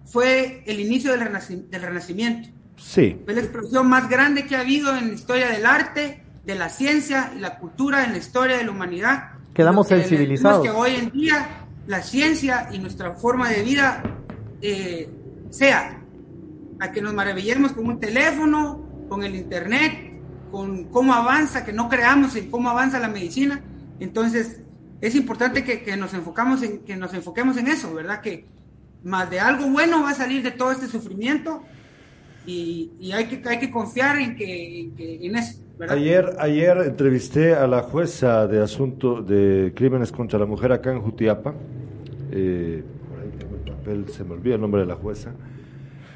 fue el inicio del, renaci- del renacimiento. Sí. Fue la explosión más grande que ha habido en la historia del arte, de la ciencia y la cultura, en la historia de la humanidad. Quedamos que sensibilizados. que hoy en día la ciencia y nuestra forma de vida eh, sea a que nos maravillemos con un teléfono, con el internet, con cómo avanza, que no creamos en cómo avanza la medicina. Entonces, es importante que, que nos enfocamos en, que nos enfoquemos en eso, ¿verdad? Que más de algo bueno va a salir de todo este sufrimiento y, y hay, que, hay que confiar en que, que en eso. Ayer, ayer entrevisté a la jueza de asunto de crímenes contra la mujer acá en Jutiapa. Eh, por ahí tengo el papel, se me olvida el nombre de la jueza.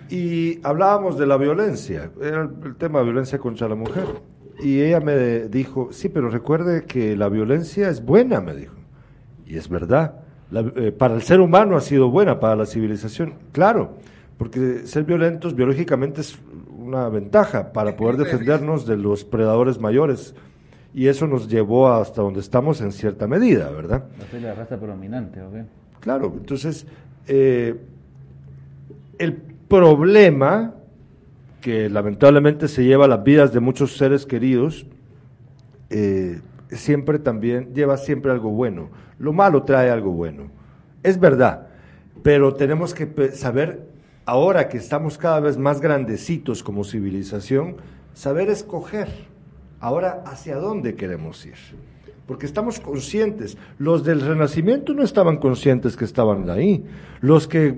Y hablábamos de la violencia, era el, el tema de violencia contra la mujer. Y ella me dijo, sí, pero recuerde que la violencia es buena, me dijo. Y es verdad. La- eh, para el ser humano ha sido buena, para la civilización, claro, porque ser violentos biológicamente es una ventaja para poder defendernos de los predadores mayores. Y eso nos llevó hasta donde estamos en cierta medida, ¿verdad? No la raza predominante, ¿ok? Claro, entonces, eh, el problema que lamentablemente se lleva las vidas de muchos seres queridos, eh, siempre también lleva siempre algo bueno. Lo malo trae algo bueno. Es verdad, pero tenemos que saber, ahora que estamos cada vez más grandecitos como civilización, saber escoger ahora hacia dónde queremos ir. Porque estamos conscientes. Los del Renacimiento no estaban conscientes que estaban ahí. Los que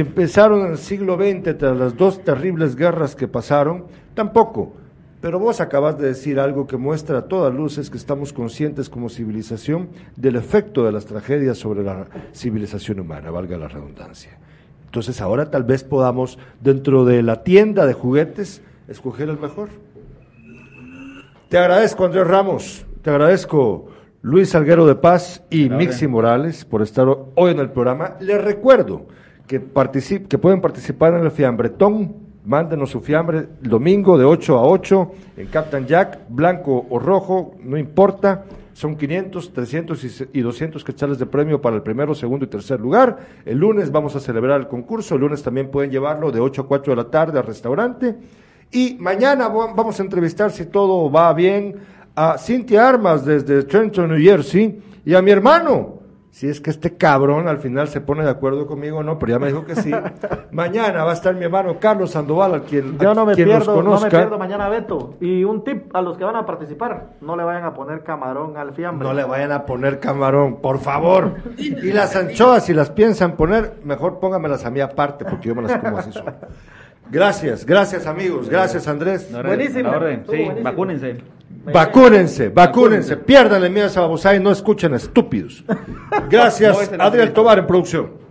empezaron en el siglo XX tras las dos terribles guerras que pasaron, tampoco. Pero vos acabas de decir algo que muestra a todas luces que estamos conscientes como civilización del efecto de las tragedias sobre la civilización humana, valga la redundancia. Entonces ahora tal vez podamos, dentro de la tienda de juguetes, escoger el mejor. Te agradezco, Andrés Ramos. Te agradezco, Luis Salguero de Paz y. Mixi Morales, por estar hoy en el programa. Les recuerdo que, particip- que pueden participar en el fiambretón. Mándenos su fiambre el domingo de 8 a 8 en Captain Jack, blanco o rojo, no importa. Son 500, 300 y se- y 200 quetzales de premio para el primero, segundo y tercer lugar. El lunes vamos a celebrar el concurso. El lunes también pueden llevarlo de 8 a 4 de la tarde al restaurante. Y mañana vamos a entrevistar, si todo va bien, a Cintia Armas desde Trenton, New Jersey, y a mi hermano. Si es que este cabrón al final se pone de acuerdo conmigo o no, pero ya me dijo que sí. mañana va a estar mi hermano Carlos Sandoval, a quien, Yo no me quien pierdo, no me pierdo mañana Beto. Y un tip a los que van a participar, no le vayan a poner camarón al fiambre. No le vayan a poner camarón, por favor. Y las anchoas, si las piensan poner, mejor póngamelas a mí aparte, porque yo me las como así solo. Gracias, gracias amigos, gracias Andrés. No, Buenísimo, estuvo Sí, buenísimo. vacúnense. Vacúnense, vacúnense, piérdanle miedo a esa babosada y no escuchen estúpidos. Gracias, No Adriel. Tobar en producción.